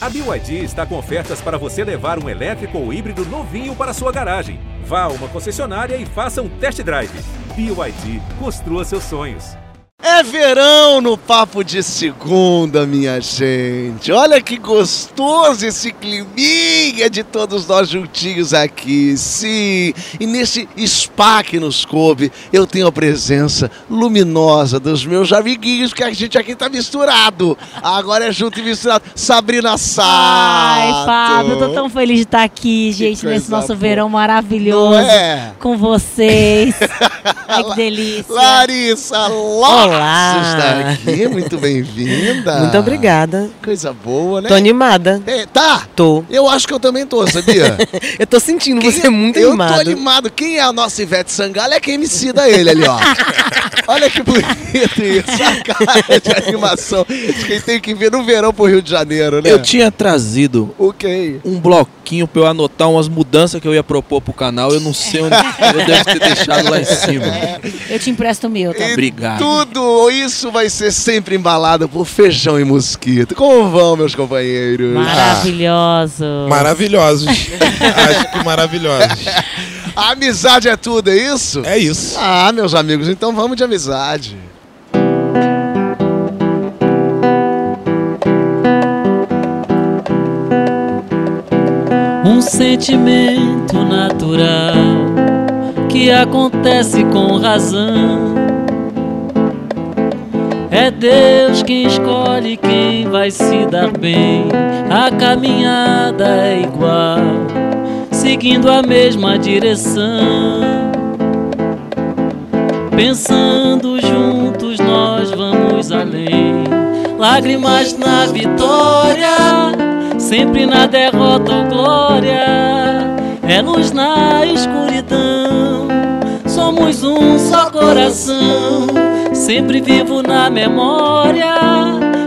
A BYD está com ofertas para você levar um elétrico ou híbrido novinho para sua garagem. Vá a uma concessionária e faça um test drive. BYD, construa seus sonhos. É verão no Papo de Segunda, minha gente. Olha que gostoso esse climinha de todos nós juntinhos aqui. Sim, e nesse spa que nos coube, eu tenho a presença luminosa dos meus amiguinhos, que a gente aqui tá misturado. Agora é junto e misturado. Sabrina Sato. Ai, Fábio, eu tô tão feliz de estar aqui, gente, nesse nosso boa. verão maravilhoso. É? Com vocês. Ai, que delícia. Larissa Lopes Olá. está aqui. Muito bem-vinda. Muito obrigada. Coisa boa, né? Tô animada. É, tá. Tô. Eu acho que eu também tô, sabia? Eu tô sentindo Quem- você é muito eu animado. tô animado. Quem é a nossa Ivete Sangalo é quem me cida ele ali, ó. Olha que bonito isso. A cara de animação. de Quem tem que vir no verão pro Rio de Janeiro, né? Eu tinha trazido O quê? um bloquinho pra eu anotar umas mudanças que eu ia propor pro canal. Eu não sei onde eu devo ter deixado lá em cima. Eu te empresto o meu, tá? E Obrigado. Tudo isso vai ser sempre embalado por feijão e mosquito. Como vão, meus companheiros? Maravilhoso. Maravilhosos. Acho que maravilhosos. A amizade é tudo, é isso? É isso. Ah, meus amigos, então vamos de amizade. um sentimento natural que acontece com razão. É Deus quem escolhe quem vai se dar bem. A caminhada é igual, seguindo a mesma direção. Pensando juntos, nós vamos além. Lágrimas na vitória, sempre na derrota ou glória. É luz na escuridão, somos um só coração. Sempre vivo na memória,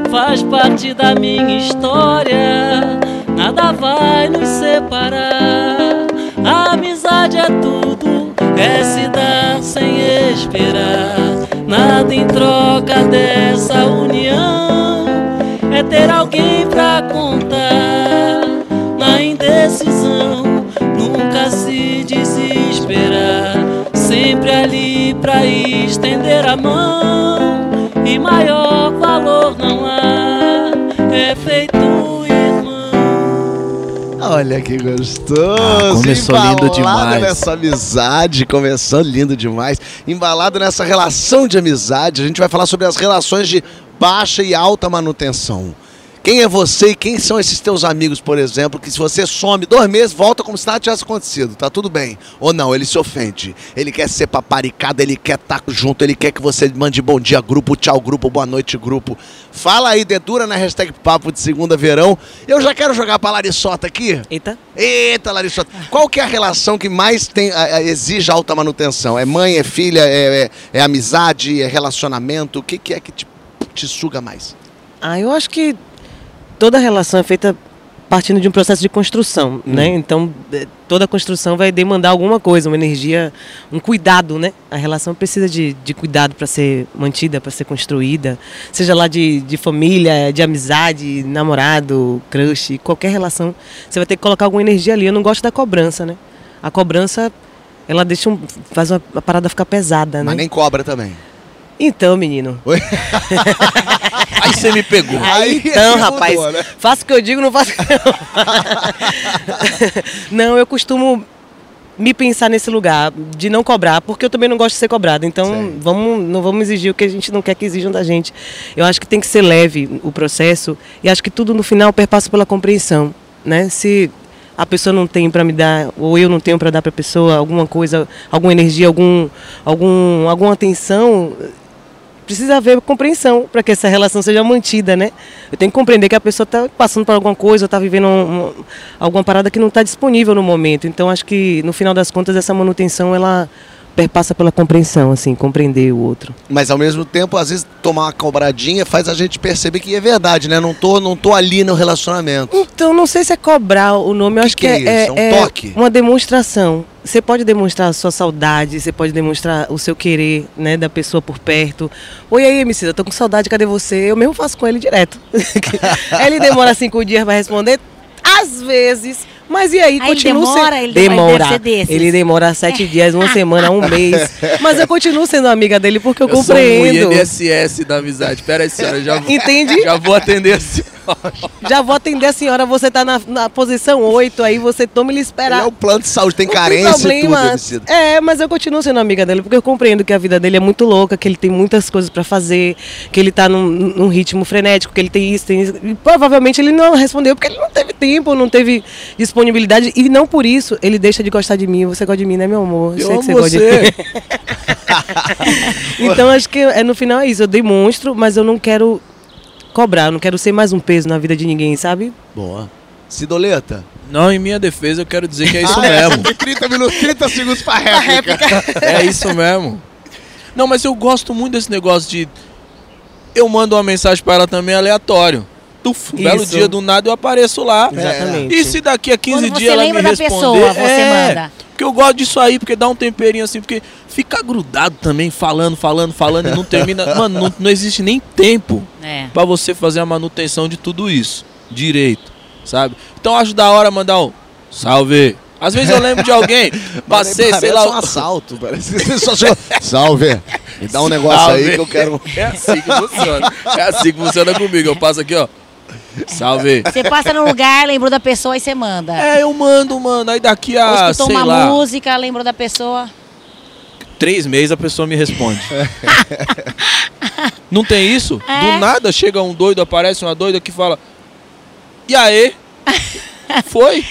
faz parte da minha história. Nada vai nos separar. A amizade é tudo, é se dar sem esperar. Nada em troca dessa união é ter alguém pra contar. Na indecisão, nunca se desesperar. Sempre ali pra estender a mão. E maior valor não há, é feito irmão. Olha que gostoso! Ah, começou lindo Embalado demais. nessa amizade, começou lindo demais. Embalado nessa relação de amizade, a gente vai falar sobre as relações de baixa e alta manutenção. Quem é você e quem são esses teus amigos, por exemplo, que se você some dois meses, volta como se nada tivesse acontecido, tá tudo bem. Ou não, ele se ofende. Ele quer ser paparicado, ele quer estar junto, ele quer que você mande bom dia, grupo, tchau, grupo, boa noite, grupo. Fala aí, dedura na hashtag Papo de Segunda Verão. Eu já quero jogar pra Larissota aqui. Eita. Eita, Larissa, qual que é a relação que mais tem, a- a- exige alta manutenção? É mãe, é filha, é, é- é amizade, é relacionamento? O que, que é que te, te suga mais? Ah, eu acho que toda relação é feita partindo de um processo de construção, né? Então, eh, toda construção vai demandar alguma coisa, uma energia, um cuidado, né? A relação precisa de, de cuidado para ser mantida, para ser construída, seja lá de, de família, de amizade, namorado, crush, qualquer relação, você vai ter que colocar alguma energia ali. Eu não gosto da cobrança, né? A cobrança, ela deixa um, faz uma, a parada ficar pesada, né? Mas nem cobra também. Então, menino. Aí você me pegou. Aí então, mudou, rapaz, né? faço o que eu digo, não faço o que eu Não, eu costumo me pensar nesse lugar de não cobrar, porque eu também não gosto de ser cobrado. Então, vamos, não vamos exigir o que a gente não quer que exijam da gente. Eu acho que tem que ser leve o processo e acho que tudo no final perpassa pela compreensão, né? Se a pessoa não tem para me dar ou eu não tenho para dar para a pessoa alguma coisa, alguma energia, algum algum alguma atenção, precisa haver compreensão para que essa relação seja mantida, né? Eu tenho que compreender que a pessoa está passando por alguma coisa, está vivendo um- um- alguma parada que não está disponível no momento. Então, acho que no final das contas essa manutenção ela perpassa pela compreensão, assim, compreender o outro. Mas ao mesmo tempo, às vezes, tomar uma cobradinha faz a gente perceber que é verdade, né? Não tô, não tô ali no relacionamento. Então, não sei se é cobrar o nome, eu Que acho que que, é é, isso? É um toque? uma demonstração. Você pode demonstrar a sua saudade, você pode demonstrar o seu querer, né, da pessoa por perto. Oi aí, MC, eu tô com saudade, cadê você? Eu mesmo faço com ele direto. ele demora cinco dias para responder, às vezes. Mas e aí, ele continuo demora? sendo... Ele demora, deve ser desses. Ele demora sete dias, uma semana, um mês. Mas eu continuo sendo amiga dele porque eu, Eu sou um compreendo. INSS da amizade. Pera aí, senhora, já, Entende? já vou atender a senhora. Já vou atender a senhora, você tá na, na posição 8, aí você toma ele Ele esperar. é o plano de saúde, tem Não carência e tudo, problema. É, mas eu continuo sendo amiga dele, porque eu compreendo que a vida dele é muito louca, que ele tem muitas coisas pra fazer, que ele tá num, num ritmo frenético, que ele tem isso, tem isso. E provavelmente ele não respondeu porque ele não teve tempo, não teve disponibilidade. E não por isso ele deixa de gostar de mim. Você gosta de mim, né, meu amor? Eu sei amo que gosta de você. Então acho que é, no final é isso. Eu demonstro, mas eu não quero cobrar, eu não quero ser mais um peso na vida de ninguém, sabe? Boa. Cidoleta. Não, em minha defesa eu quero dizer que é isso Ah, é, mesmo. tem 30 minutos, 30 segundos pra réplica. É isso mesmo. Não, mas eu gosto muito desse negócio de. Eu mando uma mensagem pra ela também aleatório. Tuf, um belo dia do nada eu apareço lá. Exatamente. E se daqui a 15 Quando você dias ela me lembra da responder, pessoa, você é, manda. Porque eu gosto disso aí, porque dá um temperinho assim, porque ficar grudado também, falando, falando, falando e não termina. Mano, não, não existe nem tempo É. pra você fazer a manutenção de tudo isso direito, sabe? Então acho da hora mandar um salve. Às vezes eu lembro de alguém, passei, Parece sei lá. um assalto. Parece que você só chegou. Salve. Me dá um negócio Salve. aí que eu quero. É assim que funciona. É assim que funciona comigo. Eu passo aqui, ó. Salve. Você passa num lugar, lembrou da pessoa e você manda. É, eu mando, mano. Aí daqui Ou a, escutou sei uma lá, música, lembrou da pessoa. três meses a pessoa me responde. Não tem isso? É. Do nada chega um doido, aparece uma doida que fala. E aí? Foi?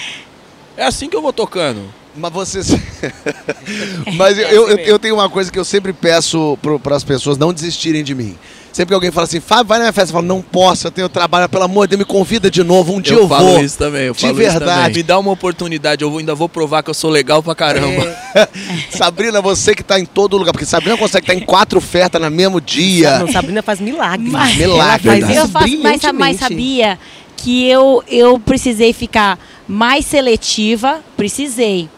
É assim que eu vou tocando. Mas vocês. Mas eu, eu, eu- eu tenho uma coisa que eu sempre peço para as pessoas não desistirem de mim. Sempre que alguém fala assim, Fábio, vai na minha festa, eu falo, não posso, eu tenho trabalho, pelo amor de Deus, me convida de novo, um dia eu, eu falo vou. isso também, eu De falo isso verdade. também. Me dá uma oportunidade, eu vou- ainda vou provar que eu sou legal pra caramba. Sabrina, você que tá em todo lugar, porque Sabrina consegue estar em quatro ofertas no mesmo dia. Não, Sabrina faz milagres. Mas- Milagre, faz isso eu faço, mas, mas sabia que eu, eu precisei ficar mais seletiva, precisei.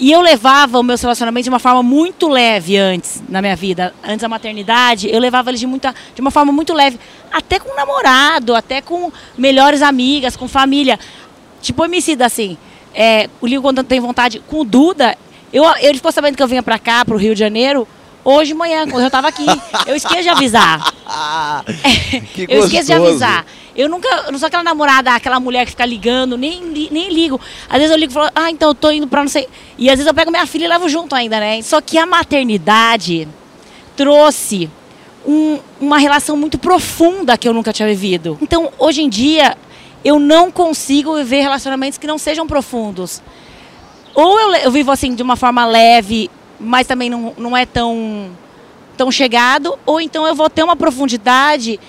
E eu levava o meu relacionamento de uma forma muito leve antes, na minha vida. Antes da maternidade, eu levava eles de, muita, de uma forma muito leve. Até com namorado, até com melhores amigas, com família. Tipo, homicida assim. É, o Ligo, quando tem vontade, com o Duda, eu, ele ficou sabendo que eu vinha pra cá, pro Rio de Janeiro, hoje de manhã, quando eu tava aqui. Eu esqueci de avisar. Que eu esqueço de avisar. Eu nunca, eu não sou aquela namorada, aquela mulher que fica ligando, nem, nem ligo. Às vezes eu ligo e falo, ah, então eu tô indo pra não sei. E às vezes eu pego minha filha e levo junto ainda, né? Só que a maternidade trouxe um- uma relação muito profunda que eu nunca tinha vivido. Então, hoje em dia, eu não consigo viver relacionamentos que não sejam profundos. Ou eu, eu vivo assim de uma forma leve, mas também não, não é tão, tão chegado, ou então eu vou ter uma profundidade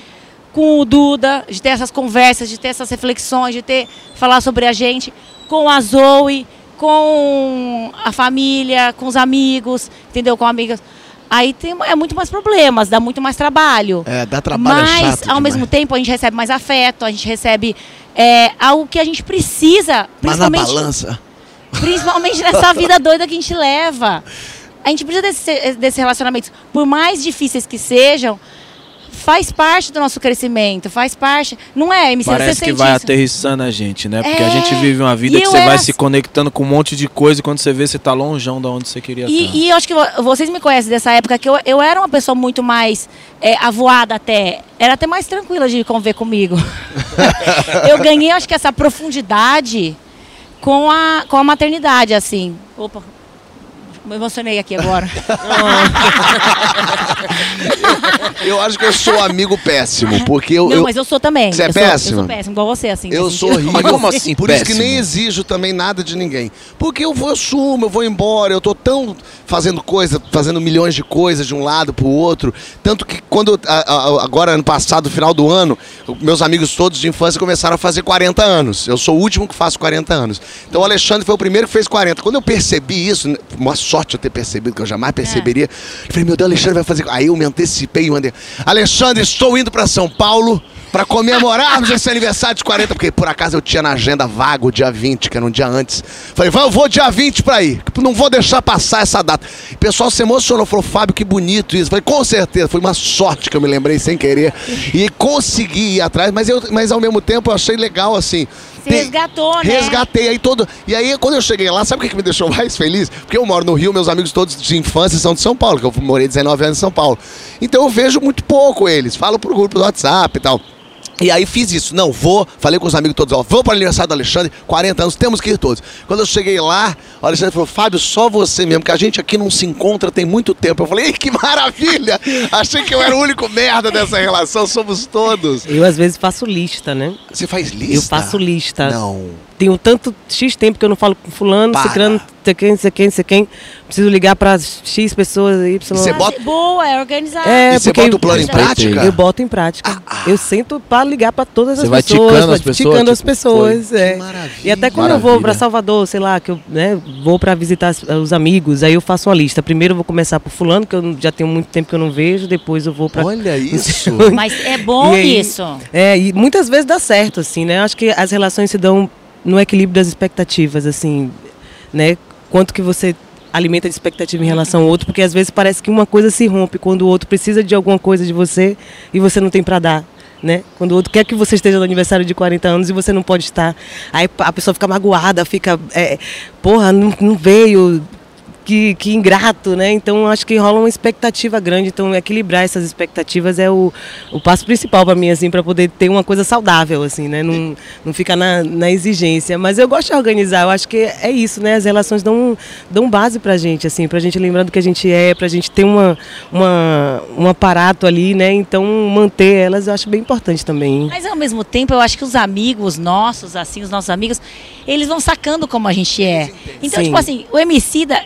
com o Duda, de ter essas conversas, de ter essas reflexões, de ter falar sobre a gente, com a Zoe, com a família, com os amigos, entendeu? Com amigas. Aí tem, é muito mais problemas, dá muito mais trabalho. É, dá trabalho é Mas, chato ao demais. mesmo tempo, a gente recebe mais afeto, a gente recebe é, algo que a gente precisa, Mas na balança. principalmente nessa vida doida que a gente leva. A gente precisa desse, desses relacionamentos. Por mais difíceis que sejam, faz parte do nosso crescimento, faz parte. Não é, MC? Parece você que vai isso? aterrissando a gente, né? Porque a É, gente vive uma vida e que você vai se conectando com um monte de coisa e quando você vê, você tá longeão da onde você queria estar. E, e eu acho que vo- vocês me conhecem dessa época que eu, eu era uma pessoa muito mais é, avoada até. Era até mais tranquila de conviver comigo. eu ganhei, acho que, essa profundidade com a, com a maternidade, assim. Opa, me emocionei aqui agora. Eu acho que eu sou amigo péssimo, porque eu. Não, eu- mas eu sou também. Você é eu sou- péssimo? eu sou péssimo, igual você, assim. Eu sou horrível. Mas como assim, Por isso que nem exijo também nada de ninguém. Porque eu vou, eu sumo, eu vou embora, eu tô tão fazendo coisa, fazendo milhões de coisas de um lado pro outro. Tanto que quando, a- a- agora, ano passado, final do ano, meus amigos todos de infância começaram a fazer 40 anos. Eu sou o último que faço 40 anos. Então o Alexandre foi o primeiro que fez 40. Quando eu percebi isso, uma sorte eu ter percebido, que eu jamais perceberia. Eu falei, meu Deus, Alexandre vai fazer. Aí eu me antecipei e mandei. Alexandre, estou indo para São Paulo para comemorarmos esse aniversário de 40, porque por acaso eu tinha na agenda vago o dia 20, que era um dia antes. Falei, vai, eu vou dia 20 para ir. Não vou deixar passar essa data. O pessoal se emocionou, falou, Fábio, que bonito isso. Falei, com certeza, foi uma sorte que eu me lembrei sem querer. E consegui ir atrás, mas, eu, mas ao mesmo tempo eu achei legal assim. Tem- resgatou, né? Resgatei aí todo. E aí, quando eu cheguei lá, sabe o que me deixou mais feliz? Porque eu moro no Rio, meus amigos todos de infância são de São Paulo, que eu morei 19 anos em São Paulo. Então eu vejo muito pouco eles. Falo pro grupo do WhatsApp e tal. E aí fiz isso. Não, vou. Falei com os amigos todos, ó, vou para o aniversário do Alexandre, 40 anos, temos que ir todos. Quando eu cheguei lá, o Alexandre falou, Fábio, só você mesmo, que a gente aqui não se encontra tem muito tempo. Eu falei, "Ei, que maravilha! Achei que eu era o único merda dessa relação, somos todos. Eu às vezes faço lista, né? Você faz lista? Eu faço lista. Não. Tenho tanto X tempo que eu não falo com fulano, Para. ciclano, não sei quem, não sei quem, não sei quem. Preciso ligar para X pessoas, Y. Você bota- Boa, é organizado. É, e você bota o plano em eu- prática? Eu boto em prática. Eu sento para ligar para todas Você as vai pessoas. ticando vai as pessoas, ticando as tipo, pessoas. é. Que maravilha. E até quando eu vou Maravilha. para Salvador, sei lá, que eu né, vou para visitar os amigos, aí eu faço uma lista. Primeiro eu vou começar por fulano, que eu já tenho muito tempo que eu não vejo, depois eu vou para Olha isso. Mas é bom aí- isso. É, e muitas vezes dá certo, assim, né? Eu acho que as relações se dão no equilíbrio das expectativas, assim, né? Quanto que você alimenta de expectativa em relação ao outro, porque às vezes parece que uma coisa se rompe quando o outro precisa de alguma coisa de você e você não tem pra dar. Né? Quando o outro quer que você esteja no aniversário de 40 anos e você não pode estar. Aí a pessoa fica magoada, fica. é, porra, não, não veio. Que, que ingrato, né? Então acho que rola uma expectativa grande. Então equilibrar essas expectativas é o, o passo principal para mim, assim, para poder ter uma coisa saudável, assim, né? Não, não ficar na, na exigência. Mas eu gosto de organizar. Eu acho que é isso, né? As relações dão, dão base pra gente, assim, pra gente lembrar do que a gente é, pra gente ter uma, uma, um aparato ali, né? Então manter elas eu acho bem importante também. Mas ao mesmo tempo, eu acho que os amigos nossos, assim, os nossos amigos, eles vão sacando como a gente é. Então, Sim. tipo assim, o Emicida,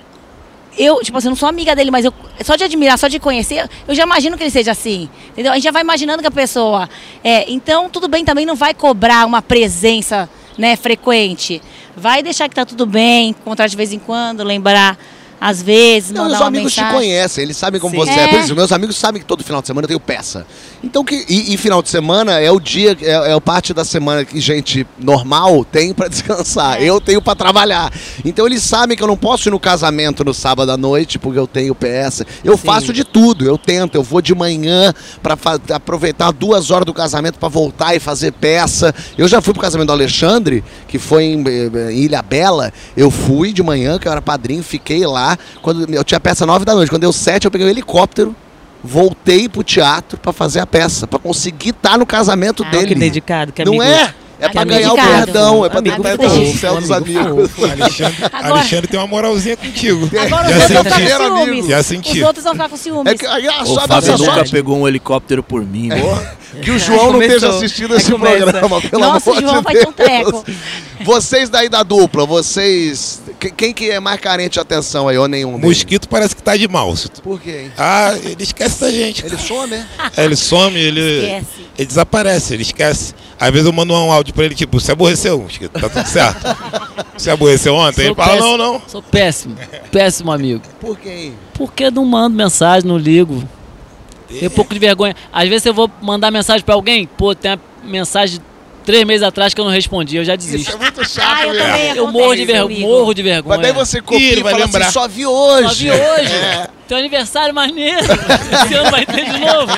eu, tipo assim, não sou amiga dele, mas eu, só de admirar, só de conhecer, eu já imagino que ele seja assim. Entendeu? A gente já vai imaginando que a pessoa é. Então, tudo bem também, não vai cobrar uma presença, né, frequente. Vai deixar que tá tudo bem, encontrar de vez em quando, lembrar às vezes, Não, mandar os amigos te mensagem. conhecem, eles sabem como Sim. você é. É. Por isso, meus amigos sabem que todo final de semana eu tenho peça. Então, que, e, e final de semana é o dia, é, é a parte da semana que gente normal tem pra descansar. É. Eu tenho pra trabalhar. Então, eles sabem que eu não posso ir no casamento no sábado à noite porque eu tenho peça. Eu Sim. faço de tudo, eu tento. Eu vou de manhã pra fa- aproveitar duas horas do casamento pra voltar e fazer peça. Eu já fui pro casamento do Alexandre, que foi em, eh, em Ilha Bela. Eu fui de manhã, que eu era padrinho, fiquei lá. Quando eu tinha peça nove da noite. Quando deu sete, eu peguei o helicóptero, voltei pro teatro pra fazer a peça, pra conseguir estar no casamento Ah, dele. Que dedicado, que Não amigo. é? É pra ganhar o perdão, é pra Amigo tentar entrar no céu dos amigo amigos. O Alexandre, Agora- Alexandre tem uma moralzinha contigo. Agora os Já outros vão ficar com ciúmes. Já senti. Os outros vão ficar com ciúmes. É que, aí, a O só Fábio nunca sorte pegou um helicóptero por mim. que o João não esteja assistindo Aí esse começa. programa, pelo Nossa, amor o João de vai ter um Deus. treco. Vocês daí da dupla, vocês... que- Quem que é mais carente de atenção aí, ou nenhum? deles? Mosquito parece que tá de mal. Por quê, hein? Ah, ele esquece da gente. Ele some, né? É, ele some, ele. Esquece. Ele desaparece, ele esquece. Às vezes eu mando um áudio pra ele, tipo, você aborreceu, Mosquito, tá tudo certo. Você aborreceu ontem? Ele Sou fala, péssimo. não, não. Sou péssimo. Péssimo amigo. Por quê, hein? Porque não mando mensagem, não ligo. Tenho um pouco de vergonha. Às vezes eu vou mandar mensagem pra alguém, pô, tem uma mensagem três meses atrás que eu não respondi, eu já Isso desisto. é muito chato Ah, eu mesmo. também. Eu morro de, morro de vergonha. Mas daí você copia Ih, e ele vai fala lembrar. assim, só vi hoje. Só vi hoje. É. Teu aniversário maneiro. Esse ano vai ter de novo.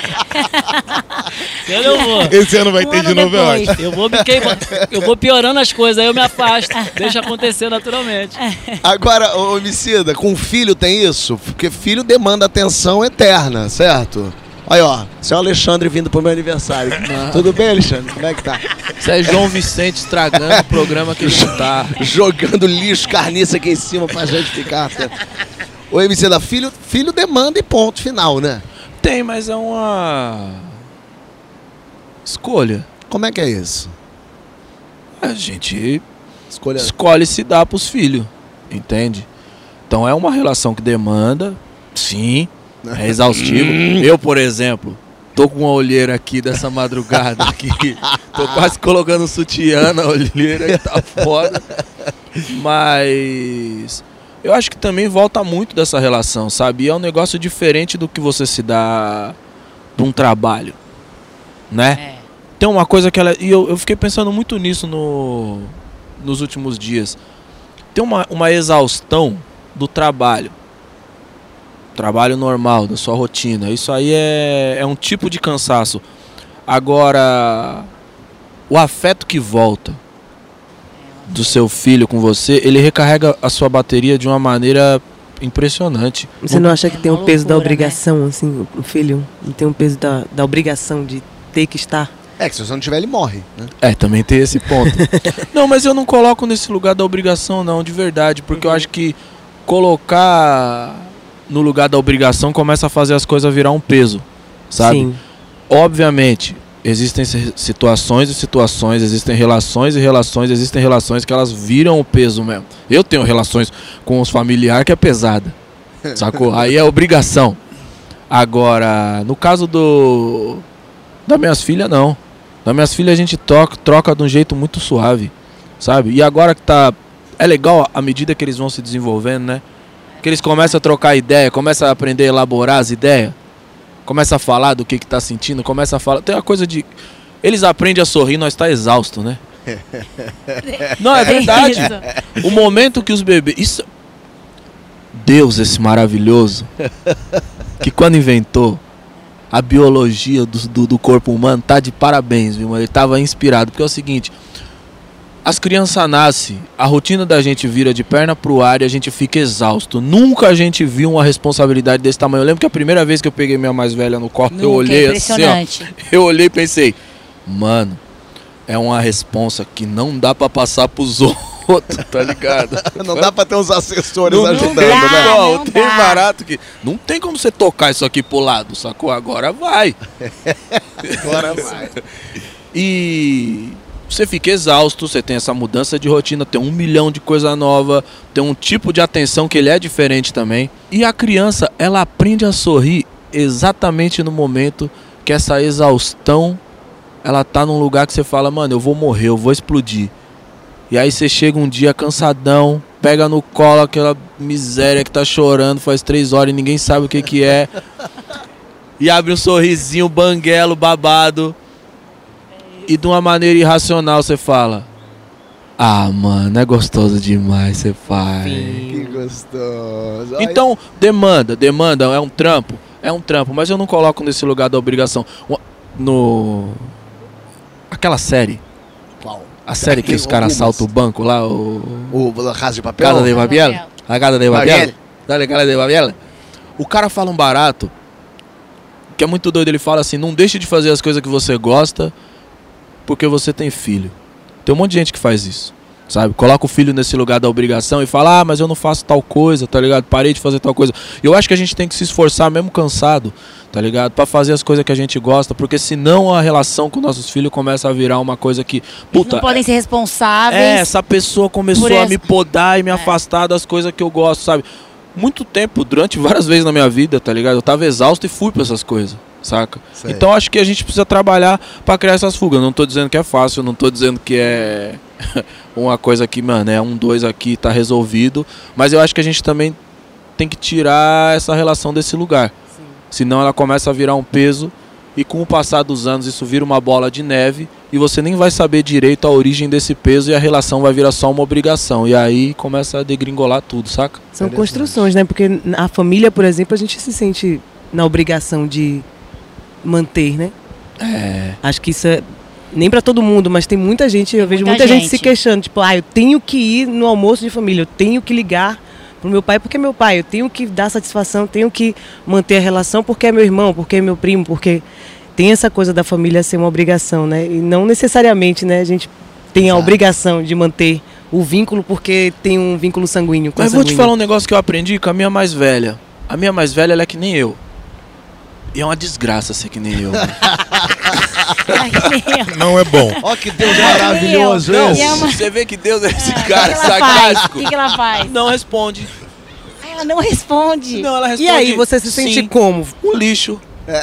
Esse ano eu vou. Esse ano vai Um ter ano de novo, eu depois. acho. Eu vou, me queima- eu vou piorando as coisas, aí eu me afasto. Deixa acontecer naturalmente. Agora, ô homicida, com filho tem isso? Porque filho demanda atenção eterna, certo? Aí, ó, seu Alexandre vindo pro meu aniversário. Tudo bem, Alexandre? Como é que tá? Isso é João Vicente estragando o programa que ele tá. Jogando lixo, carniça aqui em cima pra gente ficar. Ô, homicida, filho, filho demanda e ponto final, né? Tem, mas é uma. Escolha. Como é que é isso? A gente Escolha. escolhe se dar pros filhos, entende? Então é uma relação que demanda, sim, é exaustivo. Eu, por exemplo, tô com uma olheira aqui dessa madrugada aqui, tô quase colocando sutiã na olheira que tá foda. Mas eu acho que também volta muito dessa relação, sabe? E é um negócio diferente do que você se dá pra um trabalho, né? É. Tem uma coisa que ela. E eu, eu fiquei pensando muito nisso no, nos últimos dias. Tem uma, uma exaustão do trabalho. Trabalho normal, da sua rotina. Isso aí é, é um tipo de cansaço. Agora, o afeto que volta do seu filho com você, ele recarrega a sua bateria de uma maneira impressionante. Você não acha que É tem o peso da loucura, obrigação, assim, o filho? Não tem o peso da, da obrigação de ter que estar? É que se você não tiver, ele morre, né? É, também tem esse ponto. não, mas eu não coloco nesse lugar da obrigação, não, de verdade, porque eu acho que colocar no lugar da obrigação começa a fazer as coisas virar um peso, sabe? Sim. Obviamente, existem si- situações e situações, existem relações e relações, existem relações que elas viram o peso mesmo. Eu tenho relações com os familiares que é pesada, sacou? Aí é obrigação. Agora, no caso do das minhas filhas, não. Das minhas filhas a gente troca, troca de um jeito muito suave, sabe? E agora que tá. É legal à medida que eles vão se desenvolvendo, né? Que eles começam a trocar ideia, começam a aprender a elaborar as ideias, começa a falar do que que tá sentindo, começa a falar. Tem uma coisa de. Eles aprendem a sorrir, nós tá exausto, né? Não, é verdade. O momento que os bebês. Isso. Deus, esse maravilhoso. Que quando inventou a biologia do, do, do corpo humano, tá de parabéns, viu? Ele tava inspirado. Porque é o seguinte. As crianças nascem, a rotina da gente vira de perna pro ar e a gente fica exausto. Nunca a gente viu uma responsabilidade desse tamanho. Eu lembro que a primeira vez que eu peguei minha mais velha no colo, eu Nunca, olhei é assim, ó. Eu olhei e pensei, mano, é uma responsa que não dá pra passar pros outros, tá ligado? Não dá pra ter uns assessores Não, ajudando, não né? dá, Não, não, não tem dá. barato que. Não tem como você tocar isso aqui pro lado, sacou? Agora vai. Agora vai. E você fica exausto, você tem essa mudança de rotina, tem um milhão de coisa nova, tem um tipo de atenção que ele é diferente também. E a criança, ela aprende a sorrir exatamente no momento que essa exaustão, ela tá num lugar que você fala, mano, eu vou morrer, eu vou explodir. E aí você chega um dia cansadão, pega no colo aquela miséria que tá chorando faz três horas e ninguém sabe o que que é. E abre um sorrisinho banguelo, babado. E de uma maneira irracional você fala: Ah, mano, é gostoso demais, você faz. Que gostoso. Então, demanda, demanda, é um trampo, é um trampo, mas eu não coloco nesse lugar da obrigação. No. Aquela série, Qual? a série que os caras assaltam o banco lá, o. O Casa de Papel? Casa de? Papel. A Casa de. Babel? Dale, Casa de Babel? O cara fala um barato, que é muito doido. Ele fala assim: não deixe de fazer as coisas que você gosta, porque você tem filho. Tem um monte de gente que faz isso, sabe? Coloca o filho nesse lugar da obrigação e fala: ah, mas eu não faço tal coisa, tá ligado? Parei de fazer tal coisa. Eu acho que a gente tem que se esforçar, mesmo cansado, tá ligado? Pra fazer as coisas que a gente gosta, porque senão a relação com nossos filhos começa a virar uma coisa que. Puta, não podem ser responsáveis. é, essa pessoa começou por a essa- me podar e me afastar das coisas que eu gosto, sabe? Muito tempo, durante várias vezes na minha vida, tá ligado? Eu tava exausto e fui pra essas coisas, saca? Sei. Então acho que a gente precisa trabalhar pra criar essas fugas. Não tô dizendo que é fácil, não tô dizendo que é uma coisa que, mano, é um, dois aqui, tá resolvido. Mas eu acho que a gente também tem que tirar essa relação desse lugar. Senão ela começa a virar um peso e com o passar dos anos isso vira uma bola de neve e você nem vai saber direito a origem desse peso e a relação vai virar só uma obrigação. E aí começa a degringolar tudo, saca? São construções, né? Porque a família, por exemplo, a gente se sente na obrigação de manter, né? É. Acho que isso é nem pra todo mundo, mas tem muita gente, eu vejo muita muita gente. se gente. queixando, tipo, ah, eu tenho que ir no almoço de família, eu tenho que ligar pro meu pai porque é meu pai, eu tenho que dar satisfação, tenho que manter a relação porque é meu irmão, porque é meu primo, porque tem essa coisa da família ser uma obrigação, né? E não necessariamente, né, a gente tem a Exato. obrigação de manter o vínculo porque tem um vínculo sanguíneo. Mas vou te falar um negócio que eu aprendi com a minha mais velha. A minha mais velha ela é que nem eu. E é uma desgraça ser que nem eu. Não é bom. Ó que Deus maravilhoso Não, é uma- Você vê que Deus é esse O que cara sarcástico. O que, que ela faz? Não responde. Ela não responde. Não, ela responde. E aí, você se sente sim. como? Um lixo.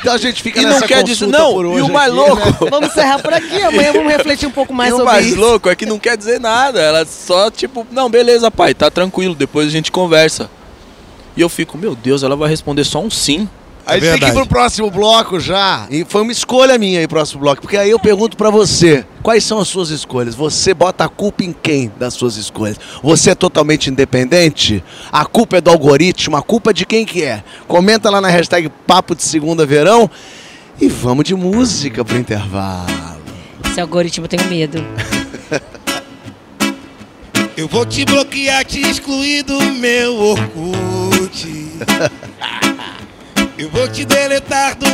Então a gente fica E nessa não quer dizer. consulta Não, por e o mais aqui, louco. né? Vamos encerrar por aqui, amanhã vamos refletir um pouco mais e o sobre mais isso. louco é que não quer dizer nada. Ela só, tipo, não, beleza, pai, tá tranquilo, depois a gente conversa. E eu fico, meu Deus, ela vai responder só um sim. A gente tem que ir pro próximo bloco já. E foi uma escolha minha aí, próximo bloco. Porque aí eu pergunto pra você: quais são as suas escolhas? Você bota a culpa em quem das suas escolhas? Você é totalmente independente? A culpa é do algoritmo? A culpa é de quem que é? Comenta lá na hashtag Papo de Segunda Verão. E vamos de música pro intervalo. Esse algoritmo eu tenho medo. Eu vou te bloquear, te excluir do meu Orkut. Eu vou te deletar do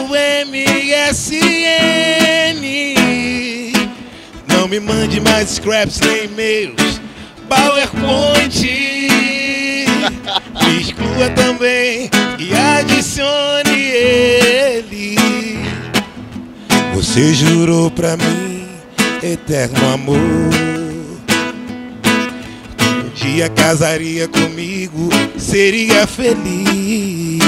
MSN. Não me mande mais scraps nem e-mails. PowerPoint. Me exclua também e adicione ele. Você jurou pra mim eterno amor. Dia casaria comigo, seria feliz.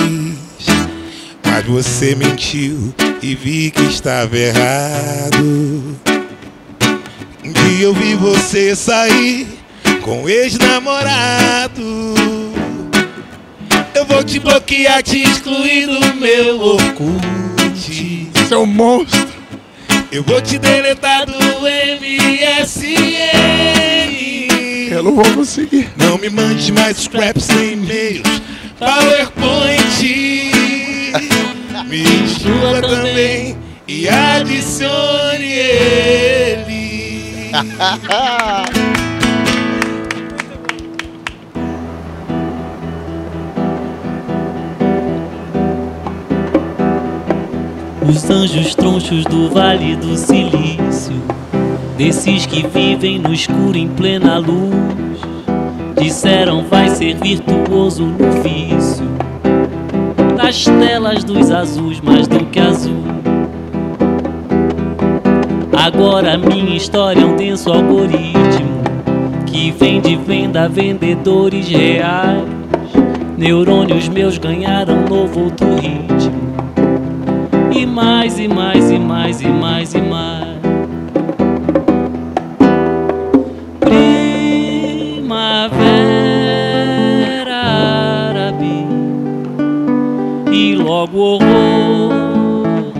Mas você mentiu e vi que estava errado. Um dia eu vi você sair com ex-namorado. Eu vou te bloquear, te excluir do meu Orkut. Seu monstro. Eu vou te deletar do MSN. Eu não vou conseguir. Não me mande mais scraps nem e-mails. PowerPoint. Me exclua também e adicione ele. Os anjos tronchos do Vale do Silício, desses que vivem no escuro em plena luz, disseram vai ser virtuoso no vício, das telas dos azuis mais do que azul. Agora minha história é um denso algoritmo que vem de venda a vendedores reais. Neurônios meus ganharam novo outro ritmo. E mais, e mais, e mais, e mais, e mais. Horror.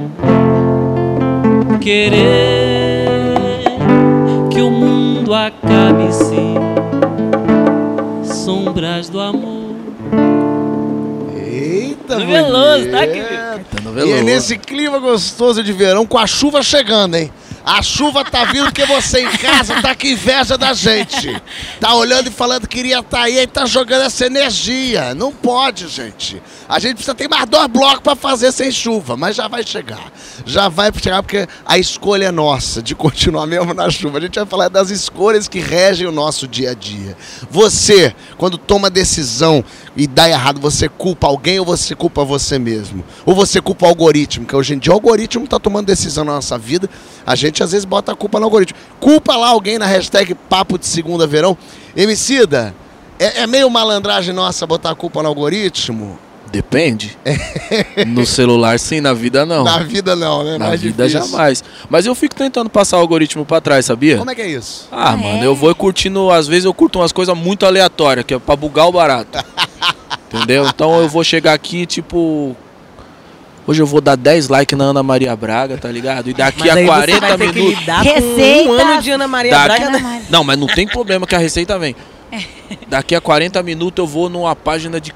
Querer que o mundo acabe-se, sombras do amor. Eita, Veloso, tá, querido? Tá no E é nesse clima gostoso de verão, com a chuva chegando, hein? A chuva tá vindo porque você em casa tá com inveja da gente. Tá olhando e falando que queria estar aí e tá jogando essa energia. Não pode, gente. A gente precisa ter mais dois blocos pra fazer sem chuva, mas já vai chegar. Já vai chegar porque a escolha é nossa de continuar mesmo na chuva. A gente vai falar das escolhas que regem o nosso dia a dia. Você, quando toma decisão e dá errado, você culpa alguém ou você culpa você mesmo? Ou você culpa o algoritmo? Que hoje em dia o algoritmo tá tomando decisão na nossa vida. A gente às vezes bota a culpa no algoritmo. Culpa lá alguém na hashtag Papo de Segunda Verão. Emicida, é, é meio malandragem nossa botar a culpa no algoritmo? Depende. no celular sim, na vida não. Na vida não, né? Na Mais vida difícil. jamais. Mas eu fico tentando passar o algoritmo pra trás, sabia? Como é que é isso? Ah, Ah, mano, é? eu vou curtindo, às vezes eu curto umas coisas muito aleatórias, que é pra bugar o barato. Entendeu? Então eu vou chegar aqui, tipo. Hoje eu vou dar 10 likes na Ana Maria Braga, tá ligado? E daqui Mas a aí você 40 vai ter que minutos. Receita. um ano de Ana Maria Daqui- Braga. Ana né? Maria. Não, mas não tem problema que a receita vem. Daqui a 40 minutos eu vou numa página de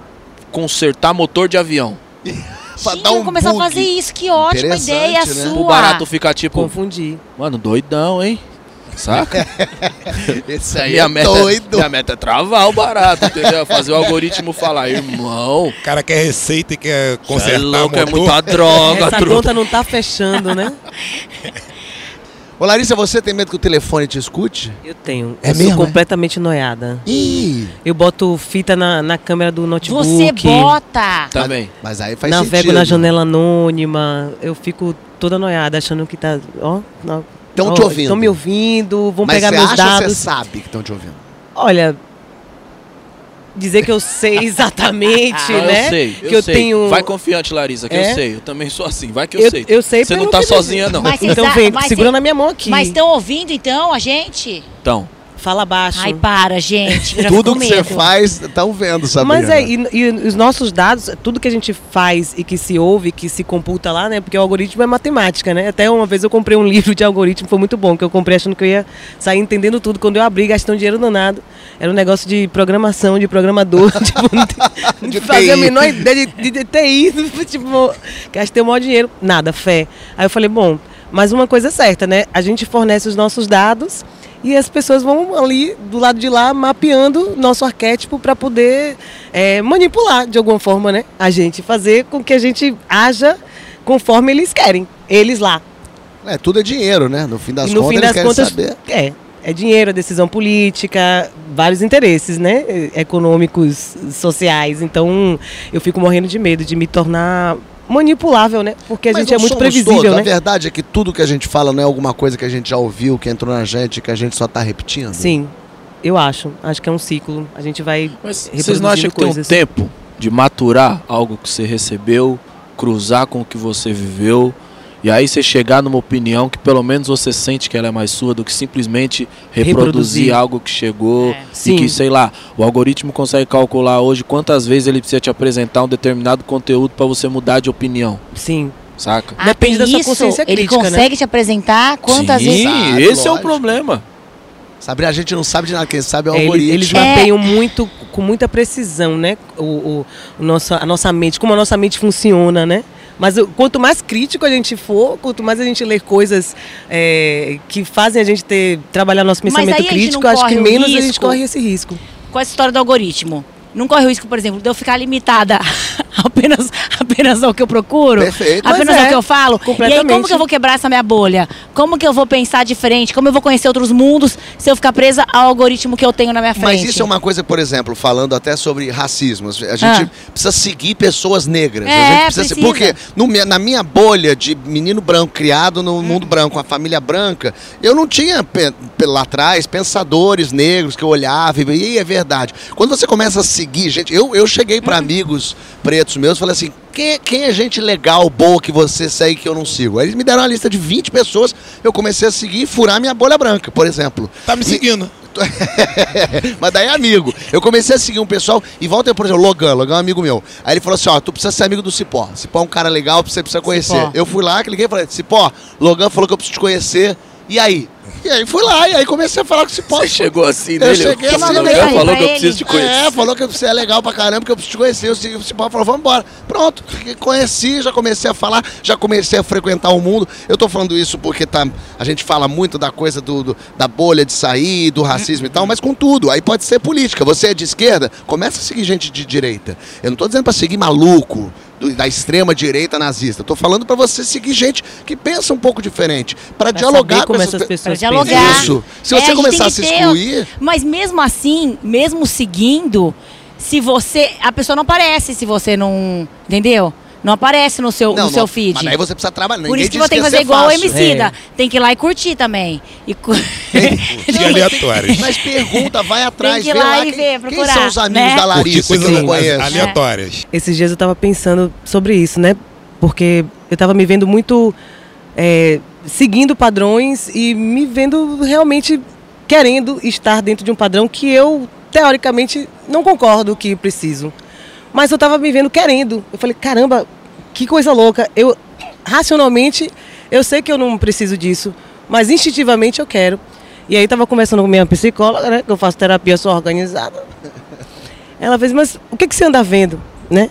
consertar motor de avião. Pra dar um vou começar bug. a fazer isso. Que ótima Interessante, ideia né? sua. O barato fica tipo, Confundi. mano, doidão, hein? Saca? Esse aí minha, é meta, doido. minha meta é travar o barato, entendeu? Fazer o algoritmo falar, irmão, O cara quer receita e quer cê consertar é louco, o é muita droga, Essa truta. conta não tá fechando, né? Ô Larissa, você tem medo que o telefone te escute? Eu tenho. É eu mesmo, é? sou completamente noiada. Ih, Eu boto fita na, na câmera do notebook. Você bota. Também. mas aí faz Navego sentido. na janela anônima. Eu fico toda noiada, achando que tá. Ó, não. Tão ó, te ouvindo. Estão me ouvindo, vão Mas pegar meus acha dados. você sabe que estão te ouvindo? Olha. dizer que eu sei exatamente, Não, né? Eu sei, eu que eu sei. tenho. Vai confiante, Larissa, que É? eu sei. Eu também sou assim. Vai que eu, eu, sei. eu sei Você não tá que- sozinha, não. Mas Então vem, mas segura na minha mão aqui. Mas estão ouvindo então a gente? Então, Fala baixo. Ai, para, gente. Tudo que você faz, estão vendo, sabe? Mas é, e, e os nossos dados, tudo que a gente faz e que se ouve, que se computa lá, né? Porque o algoritmo é matemática, né? Até uma vez eu comprei um livro de algoritmo, foi muito bom, que eu comprei achando que eu ia sair entendendo tudo. Quando eu abri, gastei um dinheiro danado. Era um negócio de programação, de programador, tipo, não, De fazia TI. a menor ideia de, de, de TI. Tipo, gastei o maior dinheiro, nada, fé. Aí eu falei, bom, mas uma coisa é certa, né? A gente fornece os nossos dados e as pessoas vão ali do lado de lá mapeando nosso arquétipo para poder é, manipular de alguma forma, né? A gente fazer com que a gente haja conforme eles querem, eles lá. É, tudo é dinheiro, né? No fim das no contas, fim eles das querem contas, saber. é, é dinheiro, é decisão política, vários interesses, né? eh, Econômicos, sociais. Então, eu fico morrendo de medo de me tornar manipulável, né? Porque a Mas gente é muito previsível, todos. né? A verdade é que tudo que a gente fala não é alguma coisa que a gente já ouviu, que entrou na gente, que a gente só tá repetindo. Sim, eu acho. Acho que é um ciclo. A gente vai mas vocês não acham que tem um coisas. tempo de maturar algo que você recebeu, cruzar com o que você viveu, e aí você chegar numa opinião que pelo menos você sente que ela é mais sua do que simplesmente reproduzir, Reproduzir. algo que chegou É. e Sim. que, sei lá, o algoritmo consegue calcular hoje quantas vezes ele precisa te apresentar um determinado conteúdo para você mudar de opinião, Sim. saca? Ah, Depende da sua isso? consciência Ele crítica, né? consegue te apresentar quantas Sim, vezes. Sabe, esse é o lógico. problema. Sabe, a gente não sabe de nada, quem sabe é o É, ele- algoritmo. eles É. mapeiam muito, com muita precisão, né? O, o, o nosso, a nossa mente, como a nossa mente funciona, né? Mas quanto mais crítico a gente for, quanto mais a gente ler coisas é, que fazem a gente ter trabalhar nosso pensamento a crítico, acho que menos a gente risco? corre esse risco. Com essa história do algoritmo. Não corre o risco, por exemplo, de eu ficar limitada apenas, apenas ao que eu procuro? Perfeito. Apenas é, ao que eu falo? E aí, como que eu vou quebrar essa minha bolha? Como que eu vou pensar diferente? Como eu vou conhecer outros mundos se eu ficar presa ao algoritmo que eu tenho na minha frente? Mas isso é uma coisa, por exemplo, falando até sobre racismo. A gente Ah. precisa seguir pessoas negras. É, a gente precisa, se- precisa. Porque no na minha bolha de menino branco criado no mundo branco, com a família branca, eu não tinha lá atrás pensadores negros que eu olhava e e é verdade. Quando você começa a seguir, gente, eu, eu cheguei para amigos pretos meus e falei assim: quem, quem é gente legal, boa que você segue que eu não sigo? Aí eles me deram uma lista de 20 pessoas, eu comecei a seguir e furar minha bolha branca, por exemplo. Tá me seguindo. Mas daí é amigo. Eu comecei a seguir um pessoal e volta, por exemplo, Logan, Logan é um amigo meu. Aí ele falou assim: ó, tu precisa ser amigo do Cipó. Cipó é um cara legal, você precisa conhecer. Cipó. Eu fui lá, cliquei e falei: Cipó, Logan falou que eu preciso te conhecer. E aí? E aí fui lá, e aí comecei a falar com o Cipó. Você chegou assim Eu nele, cheguei eu, assim, falei falou que eu ele. preciso te conhecer. É, falou que você é legal pra caramba, que eu preciso te conhecer. O Cipó falou, vamos embora. Pronto, conheci, já comecei a falar, já comecei a frequentar o mundo. Eu tô falando isso porque tá, a gente fala muito da coisa do, do- da bolha de sair, do racismo e tal, mas com tudo. Aí pode ser política. Você é de esquerda, começa a seguir gente de direita. Eu não tô dizendo pra seguir maluco. Do- da extrema direita nazista. Tô falando pra você seguir gente que pensa um pouco diferente, Pra Pra dialogar saber com como essas essas pe- Pra pessoas dialogar. Isso. Se É, você gente começar a se que ter- excluir, Mas mesmo assim, mesmo seguindo, se você. A pessoa não aparece se você não. Entendeu? Não aparece no seu, no seu feed. Mas daí você precisa trabalhar. Por isso que você tem que ia fazer igual o fácil. Emicida. É. Tem que ir lá e curtir também. E cu- De aleatórias. Mas pergunta, vai atrás, que ir lá lá e quem, ver, quem procurar, são os amigos né? da Larissa que coisas eu não ale- conheço. aleatórias. Esses dias eu tava pensando sobre isso, né? Porque eu tava me vendo muito é, seguindo padrões e me vendo realmente querendo estar dentro de um padrão que eu, teoricamente, não concordo que preciso. Mas eu tava me vendo querendo. Eu falei, caramba, que coisa louca. Eu, racionalmente, eu sei que eu não preciso disso, mas instintivamente eu quero. E aí tava conversando com minha psicóloga, né? Que eu faço terapia, sou organizada. Ela fez, mas o que, que você anda vendo, né?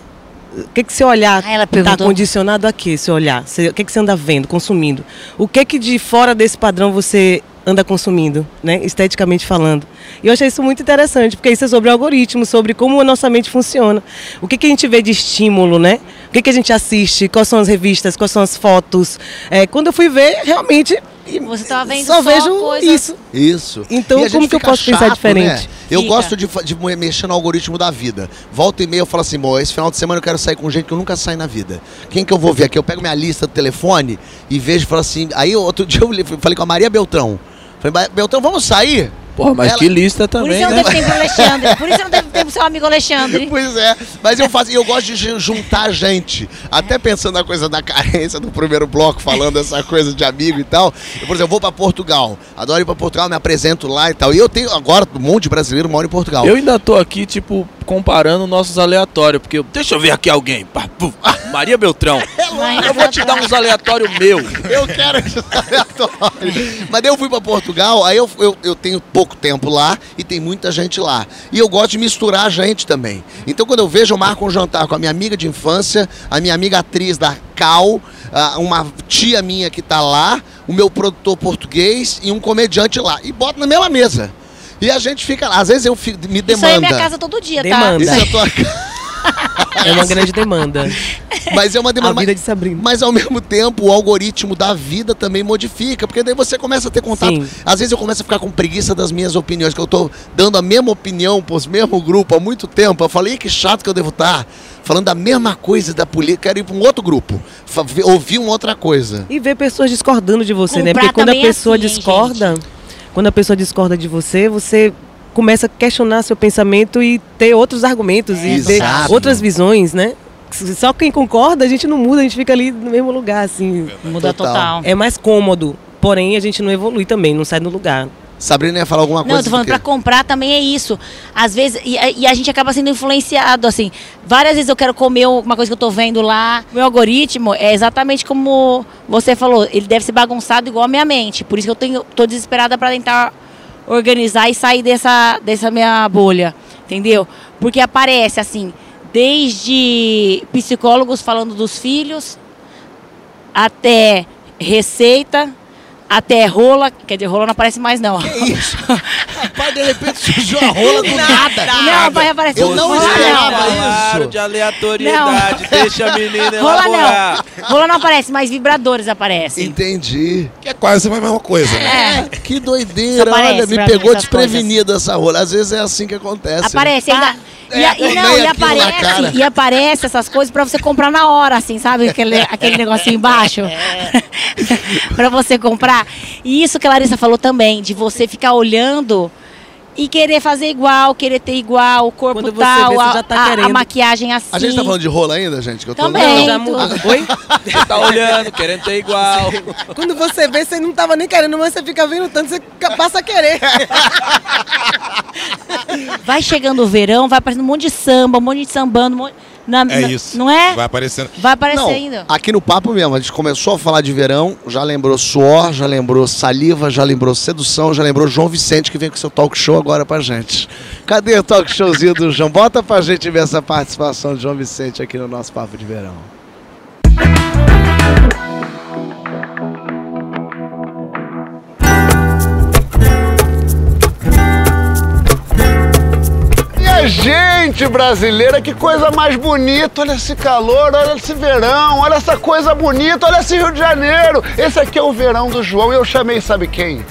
O que, que seu olhar está condicionado a quê, seu olhar? O que, que você anda vendo, consumindo? O que que de fora desse padrão você anda consumindo, né? Esteticamente falando. E eu achei isso muito interessante, porque isso é sobre o algoritmo, sobre como a nossa mente funciona. O que, que a gente vê de estímulo, né? O que, que a gente assiste, quais são as revistas, quais são as fotos. É, quando eu fui ver, realmente, Você tava vendo só, só vejo coisas- isso. Isso. Então, como que eu posso pensar chato, diferente? né? Eu Fica. gosto de, de mexer no algoritmo da vida. Volta e meia eu falo assim, bom, esse final de semana eu quero sair com gente que eu nunca saí na vida. Quem que eu vou ver aqui? Eu pego minha lista do telefone e vejo e falo assim. Aí outro dia eu falei com a Maria Beltrão. Falei, "Ba- Beltrão, vamos sair? Porra, mas Ela- que lista Por isso também, eu não né? teve tempo pro Alexandre. Por isso eu não teve tempo pro seu amigo Alexandre. Pois é, mas eu faço, eu gosto de ju- juntar gente. Até pensando na coisa da carência do primeiro bloco, falando essa coisa de amigo e tal. Eu, por exemplo, vou pra Portugal. Adoro ir pra Portugal, me apresento lá e tal. E eu tenho agora um monte de brasileiro mora em Portugal. Eu ainda tô aqui, tipo, comparando nossos aleatórios, porque eu- deixa eu ver aqui alguém. Maria Beltrão. Mas- Eu vou te dar uns aleatórios meu. Eu quero esses aleatórios. Mas daí eu fui pra Portugal, aí eu, eu, eu tenho pouco tempo lá e tem muita gente lá. E eu gosto de misturar a gente também. Então quando eu vejo, eu marco um jantar com a minha amiga de infância, a minha amiga atriz da Cal, uma tia minha que tá lá, o meu produtor português e um comediante lá. E boto na mesma mesa. E a gente fica lá. Às vezes eu fico, me Isso aí é demanda. minha casa todo dia, tá? Demanda. Isso é a tua casa. É uma grande demanda. Mas é uma A demanda. vida de Sabrina. Mas ao mesmo tempo, o algoritmo da vida também modifica, porque daí você começa a ter contato. Sim. Às vezes eu começo a ficar com preguiça das minhas opiniões, que eu tô dando a mesma opinião pros mesmo grupo há muito tempo. Eu falei, que chato que eu devo estar falando a mesma coisa da política, quero ir para um outro grupo, ouvir uma outra coisa. E ver pessoas discordando de você, né? Comprar Porque quando a é pessoa assim, hein, discorda, quando a pessoa discorda de você, você começa a questionar seu pensamento e ter outros argumentos e ter Exato. outras visões, né? Só quem concorda, a gente não muda, a gente fica ali no mesmo lugar, assim. Muda Total. total. É mais cômodo. Porém, a gente não evolui também, não sai do lugar. Sabrina ia falar alguma Não, coisa. eu tô falando quê? comprar também é isso. Às vezes, e, e a gente acaba sendo influenciado, assim. Várias vezes eu quero comer uma coisa que eu tô vendo lá. Meu algoritmo é exatamente como você falou. Ele deve ser bagunçado igual a minha mente. Por isso que eu tenho, tô desesperada pra tentar organizar e sair dessa, dessa minha bolha. Entendeu? Porque aparece, assim, desde psicólogos falando dos filhos, até receita, até rola. Quer dizer, rola não aparece mais, não. Isso. Rapaz, de repente surgiu a rola do nada. Não, vai aparecer Eu não rola, esperava não. isso. De aleatoriedade, deixa a menina Rola elaborar. não. Rola não aparece, mas vibradores aparecem. Entendi. Que é quase a mesma coisa, né? É, Que doideira, olha, me pegou essas desprevenido essa rola. Às vezes é assim que acontece. aparece. ainda- e, a- e é, não, e aparece, e aparece essas coisas pra você comprar na hora, assim, sabe? Aquele, aquele negocinho embaixo. pra você comprar. E isso que a Larissa falou também, de você ficar olhando e querer fazer igual, querer ter igual, o corpo Quando você tal, vê, você a, já tá a- a maquiagem assim. A gente tá falando de rola ainda, gente? Que eu tô Também. Já muda. Oi? Você tá olhando, querendo ter igual. Quando você vê, você não tava nem querendo, mas você fica vendo tanto, você passa a querer. Vai chegando o verão, vai aparecendo um monte de samba, um monte de sambando. Um monte... na- É na- isso. Não é? Vai aparecendo. Vai aparecer Não, ainda. aqui no papo mesmo, a gente começou a falar de verão, já lembrou suor, já lembrou saliva, já lembrou sedução, já lembrou João Vicente que vem com seu talk show agora pra gente. Cadê o talk showzinho do João? Bota pra gente ver essa participação de João Vicente aqui no nosso papo de verão. Gente brasileira, que coisa mais bonita! Olha esse calor, olha esse verão, olha essa coisa bonita, olha esse Rio de Janeiro! Esse aqui é o verão do João e eu chamei, sabe quem?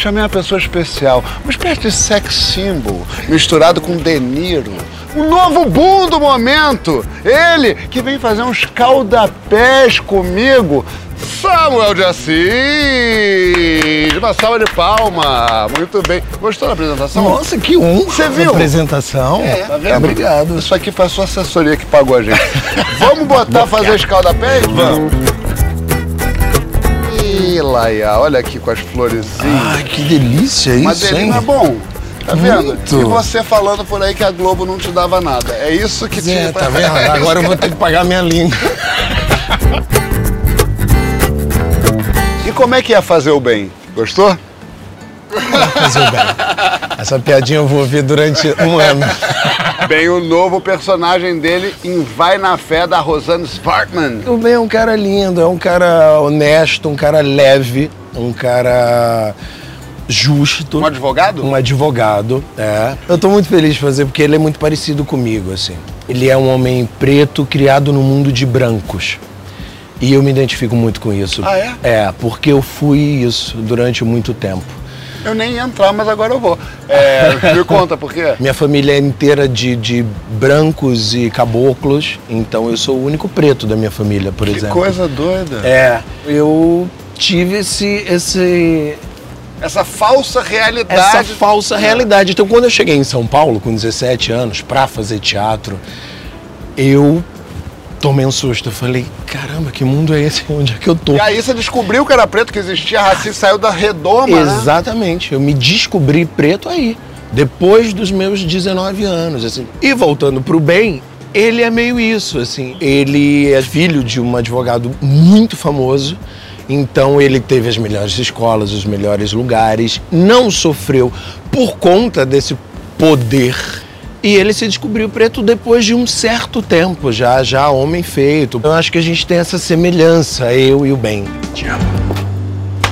Chamei uma pessoa especial, uma espécie de sex symbol, misturado com De Niro. Um novo boom do momento! Ele que vem fazer uns caldapés comigo, Samuel de Assis! Uma salva de palma! Muito bem. Gostou da apresentação? Nossa, que honra! Você viu? Apresentação. É, tá vendo? Obrigado. Isso aqui foi a sua assessoria que pagou a gente. Vamos botar, fazer escaldapés? Vamos. Ih, Laia, olha aqui com as florezinhas. Ai, que delícia Mas isso, ele hein? não é bom. Tá vendo? Muito. E você falando por aí que a Globo não te dava nada. É isso que te... É, tá vendo? Agora eu vou ter que pagar minha língua. E como é que é fazer o bem? Gostou? Fazer o bem. Essa piadinha eu vou ouvir durante um ano. Bem, o novo personagem dele em Vai na Fé da Rosanne Sparkman. O bem é um cara lindo, é um cara honesto, um cara leve, um cara justo. Um advogado? Um advogado, é. Eu tô muito feliz de fazer porque ele é muito parecido comigo, assim. Ele é um homem preto criado no mundo de brancos. E eu me identifico muito com isso. Ah, é? É, porque eu fui isso durante muito tempo. Eu nem ia entrar, mas agora eu vou. É, me conta, por quê? Minha família é inteira de, de brancos e caboclos, então eu sou o único preto da minha família, por Que exemplo. coisa doida. É, eu tive esse, esse Essa falsa realidade. essa falsa realidade. Então, quando eu cheguei em São Paulo com 17 anos pra fazer teatro, eu tomei um susto. Eu falei, caramba, que mundo é esse? Onde é que eu tô? E aí você descobriu que era preto, que existia racismo, saiu da redoma, né? Exatamente. Eu me descobri preto aí, depois dos meus 19 anos, assim. E voltando pro bem, ele é meio isso, assim. Ele é filho de um advogado muito famoso. Então ele teve as melhores escolas, os melhores lugares, não sofreu por conta desse poder. E ele se descobriu preto depois de um certo tempo, já já homem feito. Eu acho que a gente tem essa semelhança, eu e o bem. Te amo.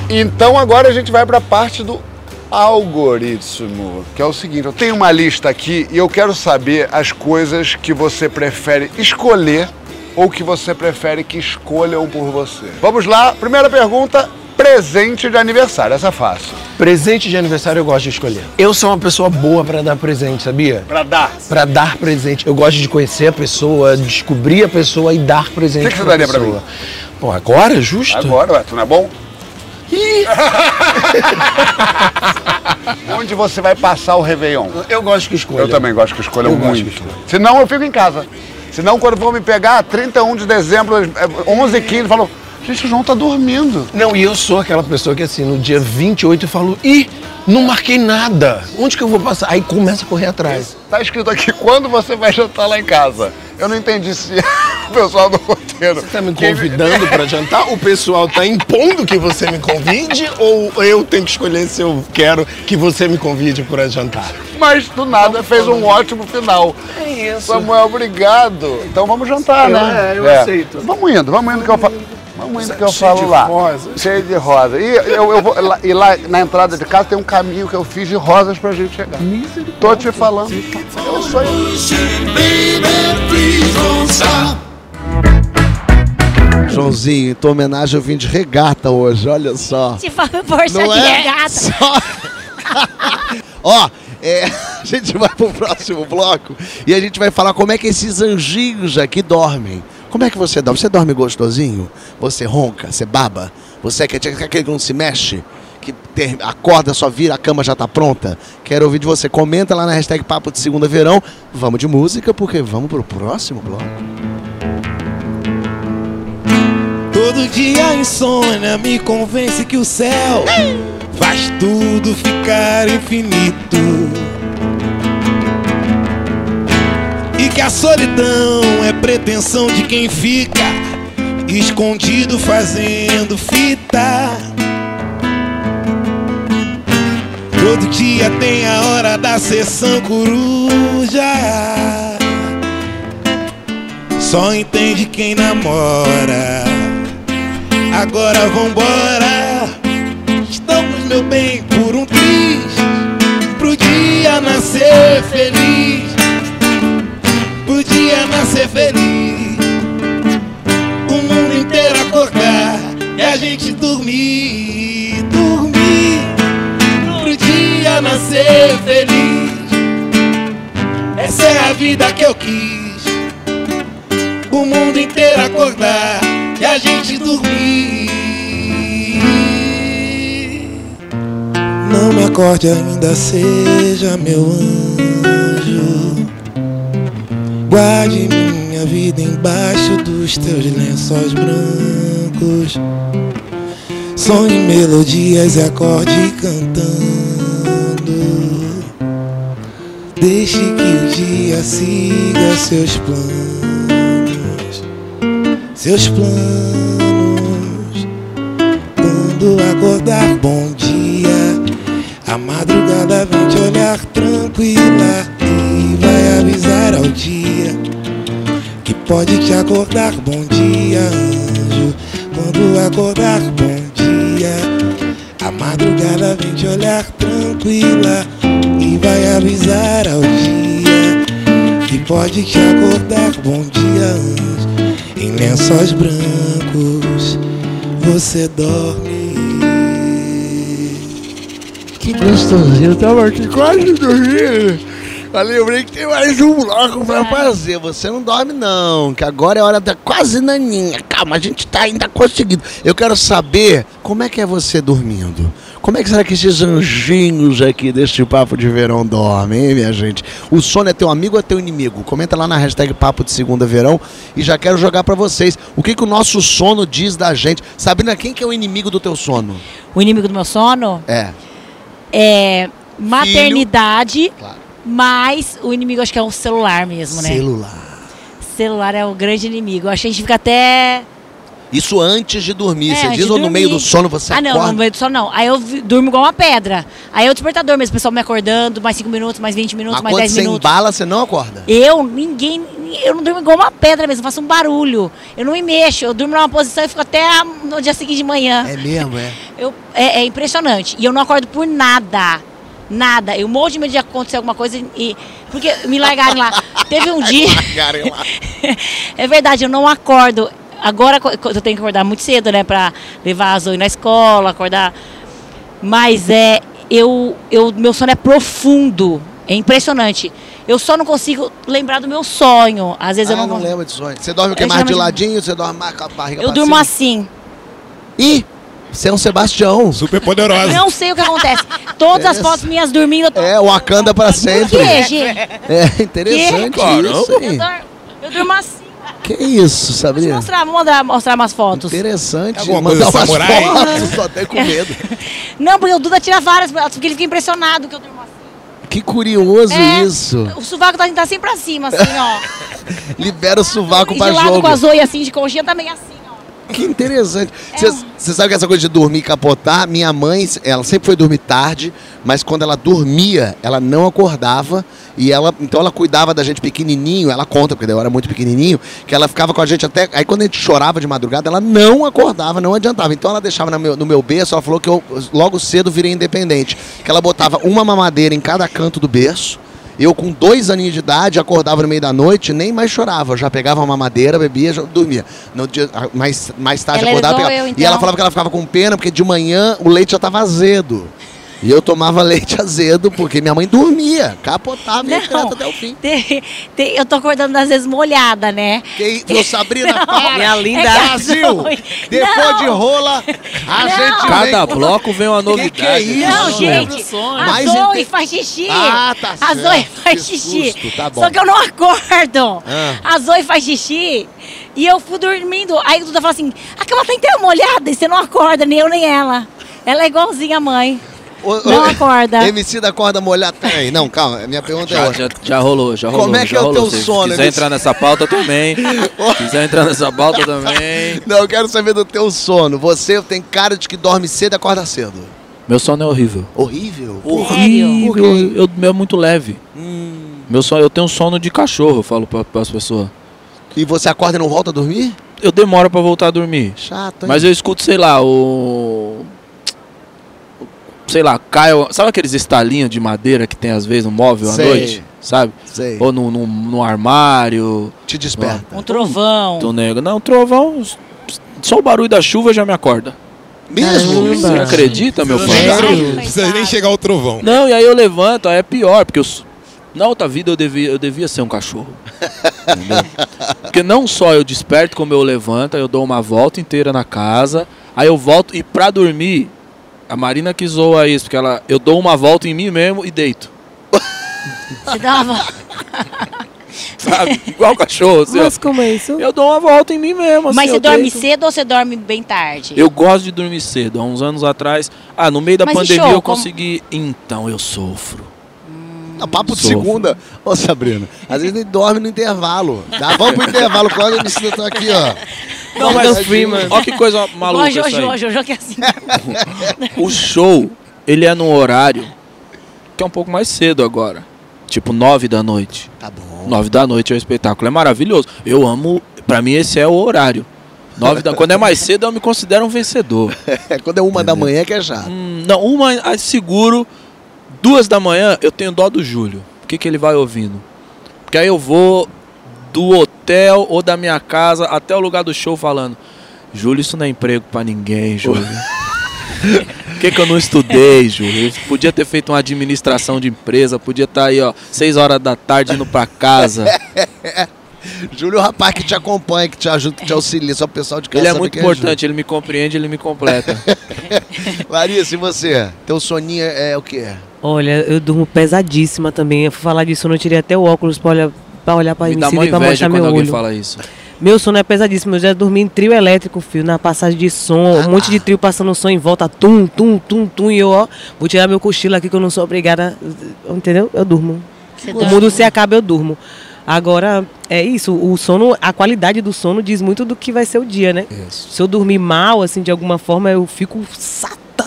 Então agora a gente vai pra parte do algoritmo, que é o seguinte, eu tenho uma lista aqui e eu quero saber as coisas que você prefere escolher ou que você prefere que escolham por você. Vamos lá, primeira pergunta, presente de aniversário, essa é fácil. Presente de aniversário eu gosto de escolher. Eu sou uma pessoa boa pra dar presente, sabia? Pra dar. Pra dar presente. Eu gosto de conhecer a pessoa, descobrir a pessoa e dar presente O que que você daria pessoa. mim? Pô, agora, justo? Agora, ué, tu não é bom? Onde você vai passar o Réveillon? Eu gosto que escolha. Eu também gosto que escolham Eu muito. que escolha. Senão eu fico em casa. Senão quando for me pegar, 31 de dezembro, é, 11 h 15 falam, gente, o João tá dormindo. Não, e eu sou aquela pessoa que assim, no dia 28 eu falo, ih, não marquei nada. Onde que eu vou passar? Aí começa a correr atrás. Tá escrito aqui, quando você vai jantar lá em casa? Eu não entendi se o pessoal do roteiro... Você tá me convidando pra jantar? O pessoal tá impondo que você me convide ou eu tenho que escolher se eu quero que você me convide para jantar? Mas do nada fez um ótimo final. É isso. Samuel, obrigado. Então vamos jantar, Eu- né? é, eu aceito. Vamos indo, vamos indo que eu falo. Que eu Cheio falo de lá. rosa. Cheio de rosa. E eu, eu vou, lá- e lá na entrada de casa tem um caminho que eu fiz de rosas pra gente chegar. Tô te falando. Eu sou Joãozinho, em tua homenagem eu vim de regata hoje, olha só. Se for força Não de é? regata. Só- Ó, é, a gente vai pro próximo bloco e a gente vai falar como é que esses anjinhos aqui dormem. Como é que você dorme? Você dorme gostosinho? Você ronca? Você baba? Você é que- aquele que não se mexe? Que ter- acorda, só vira, a cama já tá pronta? Quero ouvir de você. Comenta lá na hashtag Papo de Segunda Verão. Vamos de música, porque vamos pro próximo bloco. Todo dia a insônia me convence que o céu faz tudo ficar infinito. Que a solidão é pretensão de quem fica escondido fazendo fita. Todo dia tem a hora da sessão coruja. Só entende quem namora. Agora vambora. Estamos, meu bem, por um triz. Pro dia nascer feliz. Dia nascer feliz. O mundo inteiro acordar e a gente dormir. Dormir. Pro dia nascer feliz. Essa é a vida que eu quis o mundo inteiro acordar e a gente dormir. Não me acorde ainda, seja meu anjo. Guarde minha vida embaixo dos teus lençóis brancos. Sonhe melodias e acorde cantando. Deixe que o dia siga seus planos, seus planos. Quando acordar, bom dia. A madrugada vem te olhar tranquila avisar ao dia que pode te acordar. Bom dia, anjo. Quando acordar, bom dia. A madrugada vem te olhar tranquila e vai avisar ao dia que pode te acordar. Bom dia, anjo. Em lençóis brancos você dorme. Que gostosinho, eu tava aqui quase dormindo. Falei, lembrei que tem mais um bloco pra fazer. Você não dorme, não, que agora é hora da quase naninha. Calma, a gente tá ainda conseguindo. Eu quero saber como é que é você dormindo. Como é que será que esses anjinhos aqui deste papo de verão dormem, hein, minha gente? O sono é teu amigo ou é teu inimigo? Comenta lá na hashtag Papo de Segunda Verão e já quero jogar pra vocês. O que, que o nosso sono diz da gente? Sabrina, quem que é o inimigo do teu sono? O inimigo do meu sono É. é maternidade, Claro. Mas o inimigo acho que é o celular mesmo, né? Celular. Celular é o grande inimigo. Acho que a gente fica até. Isso antes de dormir. É, você diz ou no meio do dormir. sono você ah, não, acorda? no meio do sono não. Aí eu durmo igual uma pedra. Aí é o despertador mesmo, o pessoal me acordando, mais 5 minutos, mais 20 minutos, Mas mais quando 10 você minutos. embala, você não acorda. Eu, ninguém. Eu não durmo igual uma pedra mesmo, eu faço um barulho. Eu não me mexo, eu durmo numa posição e fico até no dia seguinte de manhã. É mesmo, é. Eu, é, é impressionante. E eu não acordo por nada. Nada. Eu morro de medo de acontecer alguma coisa e. Porque me largaram lá. Teve um dia. é verdade, eu não acordo. Agora eu tenho que acordar muito cedo, né? Pra levar a Zoe na escola, acordar. Mas é. Eu, eu, meu sono é profundo. É impressionante. Eu só não consigo lembrar do meu sonho. Às vezes ah, eu não, não lembro de sonho. Você dorme o que? Eu Mais de ladinho? Você dorme mais com a barriga Eu pra durmo cima? assim. Ih, você é um Sebastião. Super poderosa. Não sei o que acontece. Todas as fotos minhas dormindo. eu tô- É, o Wakanda pra Por sempre. quê, gente? É interessante Que? isso, Eu, dormo- eu durmo assim. Que isso, Sabrina? mostrar, vou mandar, mostrar umas fotos. Interessante. Alguma Mandar coisa umas fotos, Só até com medo. Não, porque o Duda tira várias fotos, porque ele fica impressionado que eu durmo assim. Que curioso É. isso. O sovaco tá, tá sempre pra cima, assim, ó. Libera o sovaco e de pra lado jogo. com a Zoe, assim, de conchinha também assim, ó. Que interessante. É Você um- sabe que essa coisa de dormir e capotar, minha mãe, ela sempre foi dormir tarde, mas quando ela dormia, ela não acordava e ela, então ela cuidava da gente pequenininho, ela conta, porque eu era muito pequenininho, que ela ficava com a gente até, aí quando a gente chorava de madrugada, ela não acordava, não adiantava. Então ela deixava no meu, no meu berço, ela falou que eu logo cedo virei independente, que ela botava uma mamadeira em cada canto do berço, eu, com dois aninhos de idade, acordava no meio da noite, nem mais chorava. Eu já pegava uma madeira, bebia, já dormia. No dia, mais, mais tarde Ela acordava. eu, E ela então. falava que ela ficava com pena, porque de manhã o leite já estava azedo. E eu tomava leite azedo, porque minha mãe dormia, capotava e Não. até o fim. Tem- tem- eu tô acordando às vezes molhada, né? Que, Sabrina, para! Minha linda. É que- Brasil! Não. Depois de rola, a Não. gente Cada vem... bloco vem uma Que novidade. que é isso? Não, gente, a Zoe inte- faz xixi. Ah, tá A certo. Zoe faz Que xixi. susto, tá bom. Só que eu não acordo. Ah. A Zoe faz xixi e eu fui dormindo. Aí o Duda fala assim: a cama tá inteira molhada e você não acorda, nem eu nem ela. Ela é igualzinha a mãe. Ô, Não acorda. MC da corda molhada. Peraí, não, calma. Minha pergunta é Já, outra. já, já rolou, já rolou. Como é que é o rolou. teu Se sono, quiser MC? entrar nessa pauta também. quiser entrar nessa pauta também. Não, eu quero saber do teu sono. Você tem cara de que dorme cedo e acorda cedo. Meu sono é horrível. Horrível. Horrível. Quê? Eu, meu é muito leve. Hum. Meu sono, eu tenho um sono de cachorro, eu falo pra, as pessoas. E você acorda e não volta a dormir? Eu demoro pra voltar a dormir. Chato, hein? Mas eu escuto, sei lá, o. Sei lá, cai. Sabe aqueles estalinhos de madeira que tem às vezes no móvel Sei. à noite? Sabe? Sei. Ou no, no, no armário. Te desperta. Um trovão. Tô nego. Não, trovão. Só o barulho da chuva já me acorda. Mesmo? Você acredita, meu pai? Não precisa nem chegar ao trovão. Não, e aí eu levanto, aí é pior, porque eu, na outra vida eu devia, eu devia ser um cachorro. Entendeu? Porque não só eu desperto como eu levanto, eu dou uma volta inteira na casa, aí eu volto e pra dormir, a Marina que zoa isso, porque ela, eu dou uma volta em mim mesmo e deito. Você dá uma... Sabe? Igual cachorro, assim, ó. Mas como é isso? Eu dou uma volta em mim mesmo. assim, Mas você eu dorme deito. cedo ou você dorme bem tarde? Eu gosto de dormir cedo. Há uns anos atrás, ah, no meio da Mas e pandemia show, eu como- consegui. Então eu sofro. Não, papo de Sofro. segunda. Ô, Sabrina, às vezes ele dorme no intervalo. Dá, vamos pro intervalo, quando ele me tá aqui, ó. Não, mas- mas Freeman. Olha que coisa maluca a isso aí. Jojo, Jojo que é assim. O show, ele é num horário que é um pouco mais cedo agora. Tipo, nove da noite. Tá bom. Nove da noite é o espetáculo. É maravilhoso. Eu amo. Pra mim, esse é o horário. Nove da... Quando é mais cedo, eu me considero um vencedor. É, quando é uma da manhã que é chato. Hum, não, uma ah, seguro. Duas da manhã, eu tenho dó do Júlio. O que, que ele vai ouvindo? Porque aí eu vou do hotel ou da minha casa até o lugar do show falando. Júlio, isso não é emprego pra ninguém, Júlio. Por que, que eu não estudei? Eu podia ter feito uma administração de empresa, podia estar aí, ó, seis horas da tarde indo pra casa. Júlio é o rapaz que te acompanha, que te ajuda, que te auxilia, só o pessoal de casa Ele é muito que importante, ele me compreende, ele me completa. Júlio. Larissa, e você? Teu soninho é o quê? Olha, eu durmo pesadíssima também. Eu fui falar disso, eu não tirei até o óculos pra olhar pra, olhar pra me dá uma e pra inveja mostrar quando meu alguém olho. fala isso. Meu sono é pesadíssimo. Eu já dormi em trio elétrico, filho, na passagem de som, um monte de trio passando som em volta, tum, tum, tum, tum, e eu, ó, vou tirar meu cochilo aqui que eu não sou obrigada, entendeu? Eu durmo. Você o dorme. mundo se acaba, eu durmo. Agora, é isso, o sono, a qualidade do sono diz muito do que vai ser o dia, né? Se eu dormir mal, assim, de alguma forma, eu fico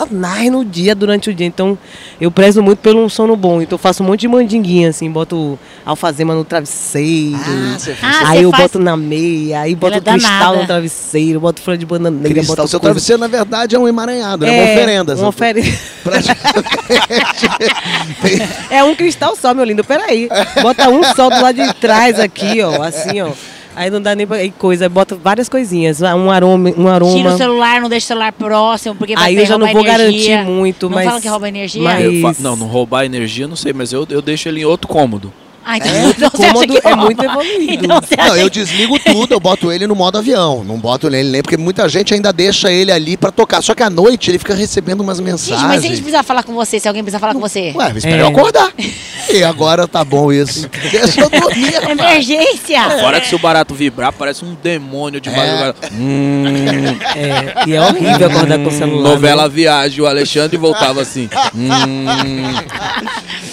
satanás no dia, durante o dia. Então, eu prezo muito pelo um sono bom. Então, eu faço um monte de mandinguinha, assim, boto alfazema no travesseiro. Ah, você faz. Ah, aí você eu faz- boto na meia, aí boto é cristal danada. no travesseiro, boto folha de bananeira, Cristal, boto seu coisa- travesseiro, na verdade, é um emaranhado, né? Uma É, oferenda. Uma oferenda. É um cristal só, meu lindo. Peraí. Bota um só do lado de trás aqui, ó. Assim, ó. Aí não dá nem pra. coisa. Bota várias coisinhas. Um aroma. Um Tira o aroma. celular, não deixa o celular próximo, porque vai Aí eu já não vou energia. garantir muito, não mas. fala que rouba energia? mas- fa- não, não roubar energia, não sei, mas eu, eu deixo ele em outro cômodo. Ah, então, É, então você acha cômodo que é muito evoluído. Então Não, eu que- desligo tudo, eu boto ele no modo avião. Não boto ele nem, porque muita gente ainda deixa ele ali pra tocar. Só que à noite ele fica recebendo umas mensagens. Gente, mas se a gente precisar falar com você, se alguém precisar falar com você. Ué, espera É. eu acordar. E agora tá bom isso. Deixa eu dormir. rapaz. Emergência! Fora que se o barato vibrar, parece um demônio de É. madrugada. Hum, É, e é horrível acordar com o celular. novela né? Viagem, o Alexandre voltava assim. Hum,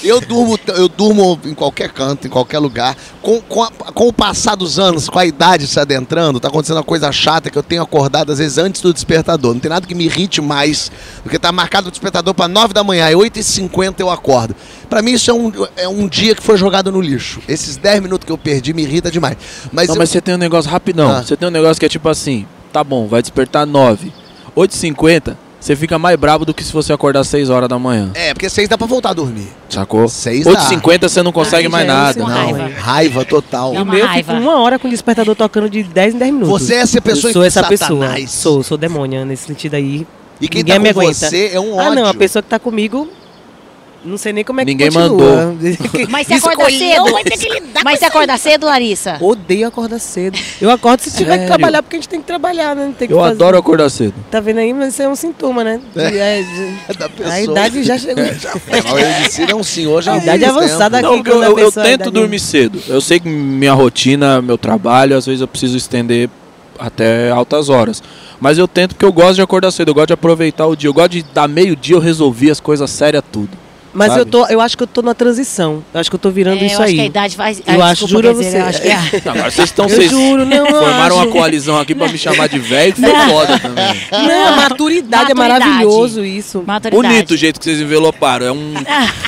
Eu durmo, eu durmo em qualquer canto, em qualquer lugar. Com, com, a- com o passar dos anos, com a idade se adentrando, tá acontecendo uma coisa chata que eu tenho acordado às vezes antes do despertador. Não tem nada que me irrite mais do que tá marcado o despertador para 9 da manhã, e 8h50 eu acordo. Pra mim isso é um, é um dia que foi jogado no lixo. Esses 10 minutos que eu perdi me irrita demais. Mas, Não, eu- mas você tem um negócio rapidão. Ah. Você tem um negócio que é tipo assim, tá bom, vai despertar 9. 8h50, você fica mais brabo do que se você acordar 6 horas da manhã. É, porque 6 dá pra voltar a dormir. Sacou? Seis dá. 8h50 você não consegue Ai, mais gente, nada. isso Não, raiva. raiva total. E É o meu raiva. fica uma hora com o despertador tocando de 10 em 10 minutos. Você é essa pessoa Eu sou essa Satanás. pessoa. Sou, sou demônia nesse sentido aí. E quem Ninguém tá me aguenta. você é um ódio. Ah, não, a pessoa que tá comigo. Não sei nem como é que Ninguém continua. Mas você acorda cedo? Mas você acorda cedo, Larissa? Odeio acordar cedo. Eu acordo se tiver que trabalhar, porque a gente tem que trabalhar, né? Não tem que Eu fazer. adoro acordar cedo. Tá vendo aí? Mas isso é um sintoma, né? De- é, de- da pessoa. A idade já chegou. É, o Edicir é um senhor já A idade muito avançada tempo. aqui. Não, quando eu, eu- eu tento dormir cedo. Eu sei que minha rotina, meu trabalho, às vezes eu preciso estender até altas horas. Mas eu tento porque eu gosto de acordar cedo, eu gosto de aproveitar o dia. Eu gosto de dar meio-dia eu resolvi as coisas sérias tudo. Mas sabe? eu, tô, eu acho que eu tô na transição. Eu acho que eu tô virando É, isso eu acho aí. que a idade faz. Eu Ai, acho, juro a dizer, você. eu acho que é. Não, agora vocês estão. Eu Vocês juro, não formaram uma coalizão aqui pra me chamar de velho, que foi foda também. Não, a maturidade, é Maturidade. maravilhoso isso. Maturidade. Bonito o jeito que vocês enveloparam. É um,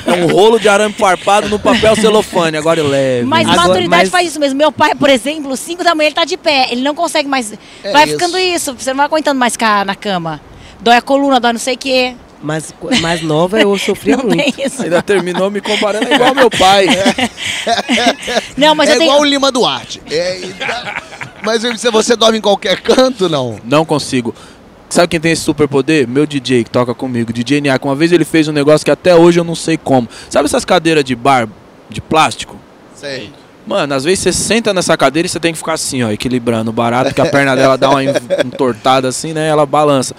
é um rolo de arame farpado no papel celofane. Agora é leve. Mas Agora- maturidade mas- faz isso mesmo. Meu pai, por exemplo, 5 da manhã ele tá de pé. Ele não consegue mais. vai isso. ficando isso. Você não vai aguentando mais ficar na cama. Dói a coluna, dói não sei o quê. Mas mais nova eu sofria Não muito. tem isso. Ainda terminou me comparando é igual meu pai. Não, mas é eu tenho. igual o Lima Duarte. É, mas você dorme em qualquer canto, não? Não consigo. Sabe quem tem esse superpoder? Meu DJ que toca comigo, DJ Niak. Uma vez ele fez um negócio que até hoje eu não sei como. Sabe essas cadeiras de bar de plástico? Sei. Mano, às vezes você senta nessa cadeira e você tem que ficar assim, ó, equilibrando o barato, que a perna dela dá uma en- entortada assim, né? Ela balança.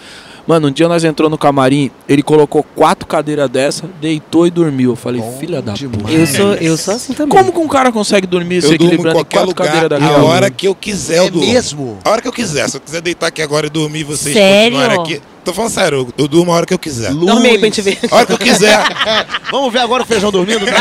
Mano, um dia nós entrou no camarim, ele colocou quatro cadeiras dessa, deitou e dormiu. Eu falei, Bom filha da demais. puta. Eu sou, eu sou assim também. Como que um cara consegue dormir se equilibrando em qualquer quatro lugar, cadeiras a daquela? hora que eu quiser eu É durmo. mesmo? A hora que eu quiser. Se eu quiser deitar aqui agora e dormir vocês Sério? continuarem aqui. Tô falando sério, eu, eu durmo a hora que eu quiser. Dorme aí pra gente ver. A hora que eu quiser. Vamos ver agora o feijão dormindo?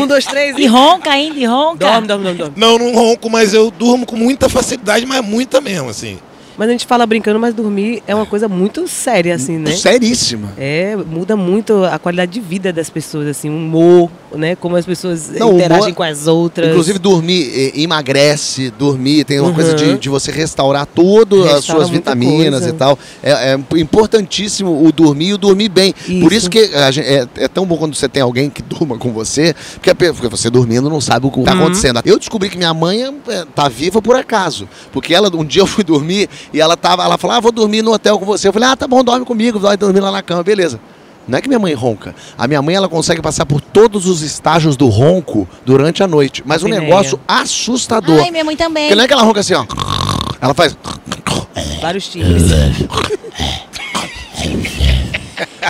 Um, dois, três E ronca ainda, e ronca. Dorme, dorme, dorme, dorme. Não, não ronco, mas eu durmo com muita facilidade, mas muita mesmo, assim. Mas a gente fala brincando, mas dormir é uma coisa muito séria, assim, né? Seríssima. É, muda muito a qualidade de vida das pessoas, assim, o humor, né? Como as pessoas Não, interagem humor- com as outras. Inclusive dormir eh, emagrece, dormir tem uma Uhum. coisa de, de você restaurar todas as Restaura suas muita vitaminas coisa. e tal. É, é importantíssimo o dormir e o dormir bem. Por isso Isso. que a gen- é, é tão bom quando você tem alguém que durma com você, porque, porque você dormindo não sabe o que está Uhum. acontecendo. Eu descobri que minha mãe é, tá viva por acaso, porque ela um dia eu fui dormir E ela tava, ela falou: "Ah, vou dormir no hotel com você". Eu falei: "Ah, tá bom, dorme comigo, vai dormir lá na cama". Beleza. Não é que minha mãe ronca. A minha mãe ela consegue passar por todos os estágios do ronco durante a noite, mas um negócio assustador. Ai, minha mãe também. Porque não é que ela ronca assim, ó. Ela faz Vários times.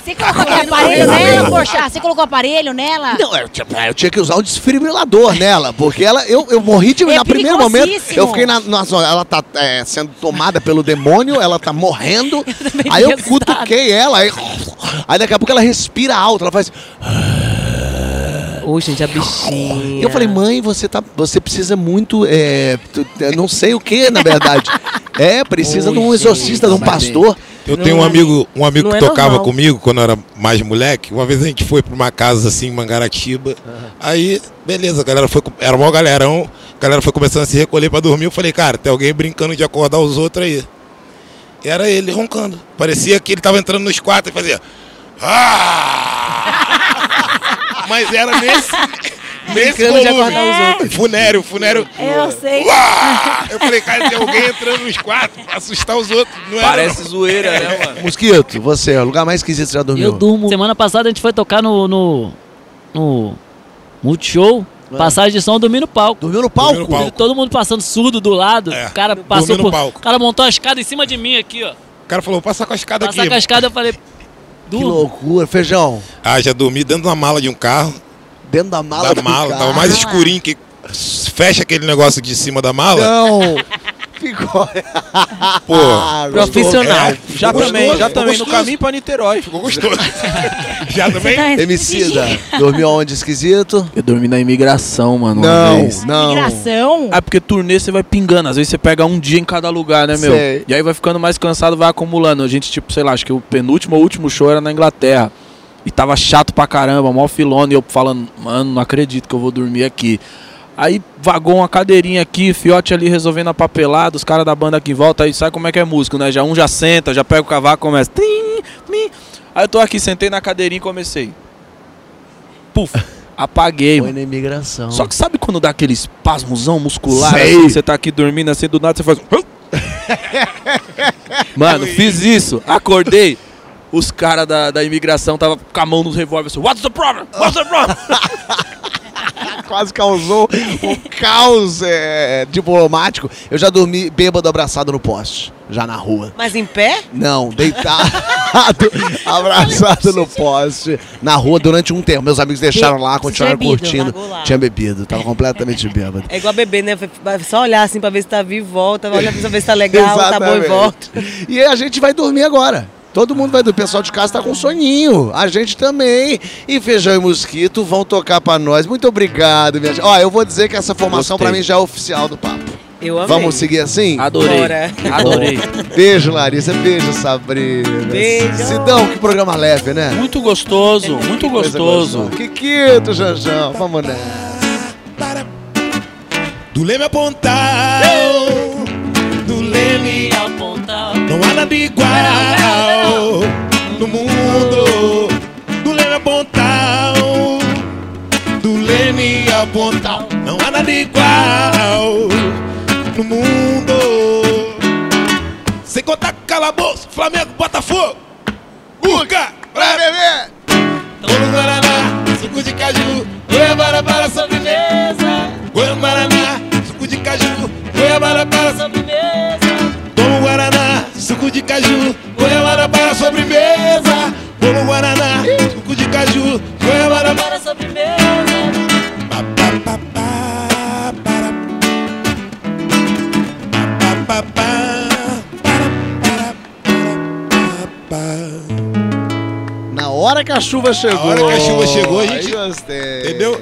Você colocou aquele aparelho nela, poxa? Você colocou aparelho nela? Não, eu, tinha- eu tinha que usar um desfibrilador nela, porque ela, eu, eu morri de. É no primeiro momento, eu fiquei na. na zona, ela tá é, sendo tomada pelo demônio, ela tá morrendo. também aí eu cutuquei ela, aí, aí daqui a pouco ela respira alto, ela faz. Ô, gente, a bichinha. E eu falei, mãe, você, tá, você precisa muito. É, tu- eu não sei o que, na verdade. É, precisa Oi, de um exorcista, de um gente. pastor. Eu Não tenho um é- amigo, um amigo que é tocava normal. comigo quando eu era mais moleque. Uma vez a gente foi pra uma casa assim, em Mangaratiba. Aí, beleza, a galera foi. Era maior galerão, a galera foi começando a se recolher pra dormir. Eu falei, cara, tem alguém brincando de acordar os outros aí. E era ele roncando. Parecia que ele tava entrando nos quartos e fazia. "Ah!" Mas era nesse. Nesse Brincando de volume. outros. Funério, funério. Eu sei. Uá! Eu falei, cara, tem alguém entrando nos quartos pra assustar os outros. Não era, Parece zoeira, né, mano? Mosquito, você, é o lugar mais esquisito que você já dormiu. Eu durmo. Semana passada a gente foi tocar no. no. no Multishow. Passagem de som, eu dormi no palco. Dormiu no palco? Dormiu no palco. Todo mundo passando surdo do lado. É, o cara passou no por. O cara montou a escada em cima de mim aqui, ó. O cara falou, passa com a escada Passar aqui. com a escada eu falei. Que Durmo. loucura. Feijão, Ah, já dormi dentro da mala de um carro. Dentro da mala da mala. Tava mais escurinho que fecha aquele negócio de cima da mala. Não. Ficou. Pô, Ah, Profissional. É, Já ficou também, gostoso, já também, no gostoso. caminho pra Niterói. Ficou gostoso. já também? Tá Emicida, dormiu aonde esquisito? Eu dormi na imigração, mano, Não, não. Migração? Ah, porque turnê você vai pingando. Às vezes você pega um dia em cada lugar, né, meu? Sei. E aí vai ficando mais cansado, vai acumulando. A gente, tipo, sei lá, acho que o penúltimo ou último show era na Inglaterra. E tava chato pra caramba, mó filona. E eu falando, mano, não acredito que eu vou dormir aqui. Aí vagou uma cadeirinha aqui, fiote ali resolvendo a papelada, os caras da banda aqui em volta, aí sabe como é que é músico, né? Já um já senta, já pega o cavaco, começa. Tim, tim. Aí eu tô aqui, sentei na cadeirinha e comecei. Puf, apaguei, Foi mano. na imigração. Só que sabe quando dá aquele espasmozão muscular? Sei. Assim, você tá aqui dormindo assim, do nada você faz. Mano, fiz isso, acordei. Os caras da, da imigração tava com a mão nos revólveres assim, What's the problem? What's the problem? quase causou um caos é, diplomático. Eu já dormi bêbado abraçado no poste, já na rua. Mas em pé? Não, deitado, abraçado no poste, na rua durante um tempo. Meus amigos deixaram lá, continuaram bebido, curtindo. lá. Tinha bebido, tava completamente bêbado. É igual bebê, né? Só olhar assim pra ver se tá vivo, volta. Olha pra ver se tá legal, tá bom e volta. E a gente vai dormir agora. Todo mundo vai dormir. O pessoal de casa tá com soninho. A gente também. E Feijão e Mosquito vão tocar pra nós. Muito obrigado, minha gente. Ó, eu vou dizer que essa formação pra mim já é oficial do papo. Eu amei. Vamos seguir assim? Adorei. Bora. Adorei. Beijo, Larissa. Beijo, Sabrina. Beijo. Sidão, que programa leve, né? Muito gostoso, muito gostoso. gostosa. Kikito, Janjão. Vamos nessa. Do Leme apontar, do Leme apontar. Não há nada igual no mundo. Do Leme apontar, do Leme apontar, não há nada igual no mundo. Sem contar calabouço, Flamengo, Botafogo, Urca, pra beber. Todo Guaraná, suco de caju, goiabara para sobremesa. Hora que a chuva chegou. hora que a chuva chegou, a gente- gostei. Entendeu?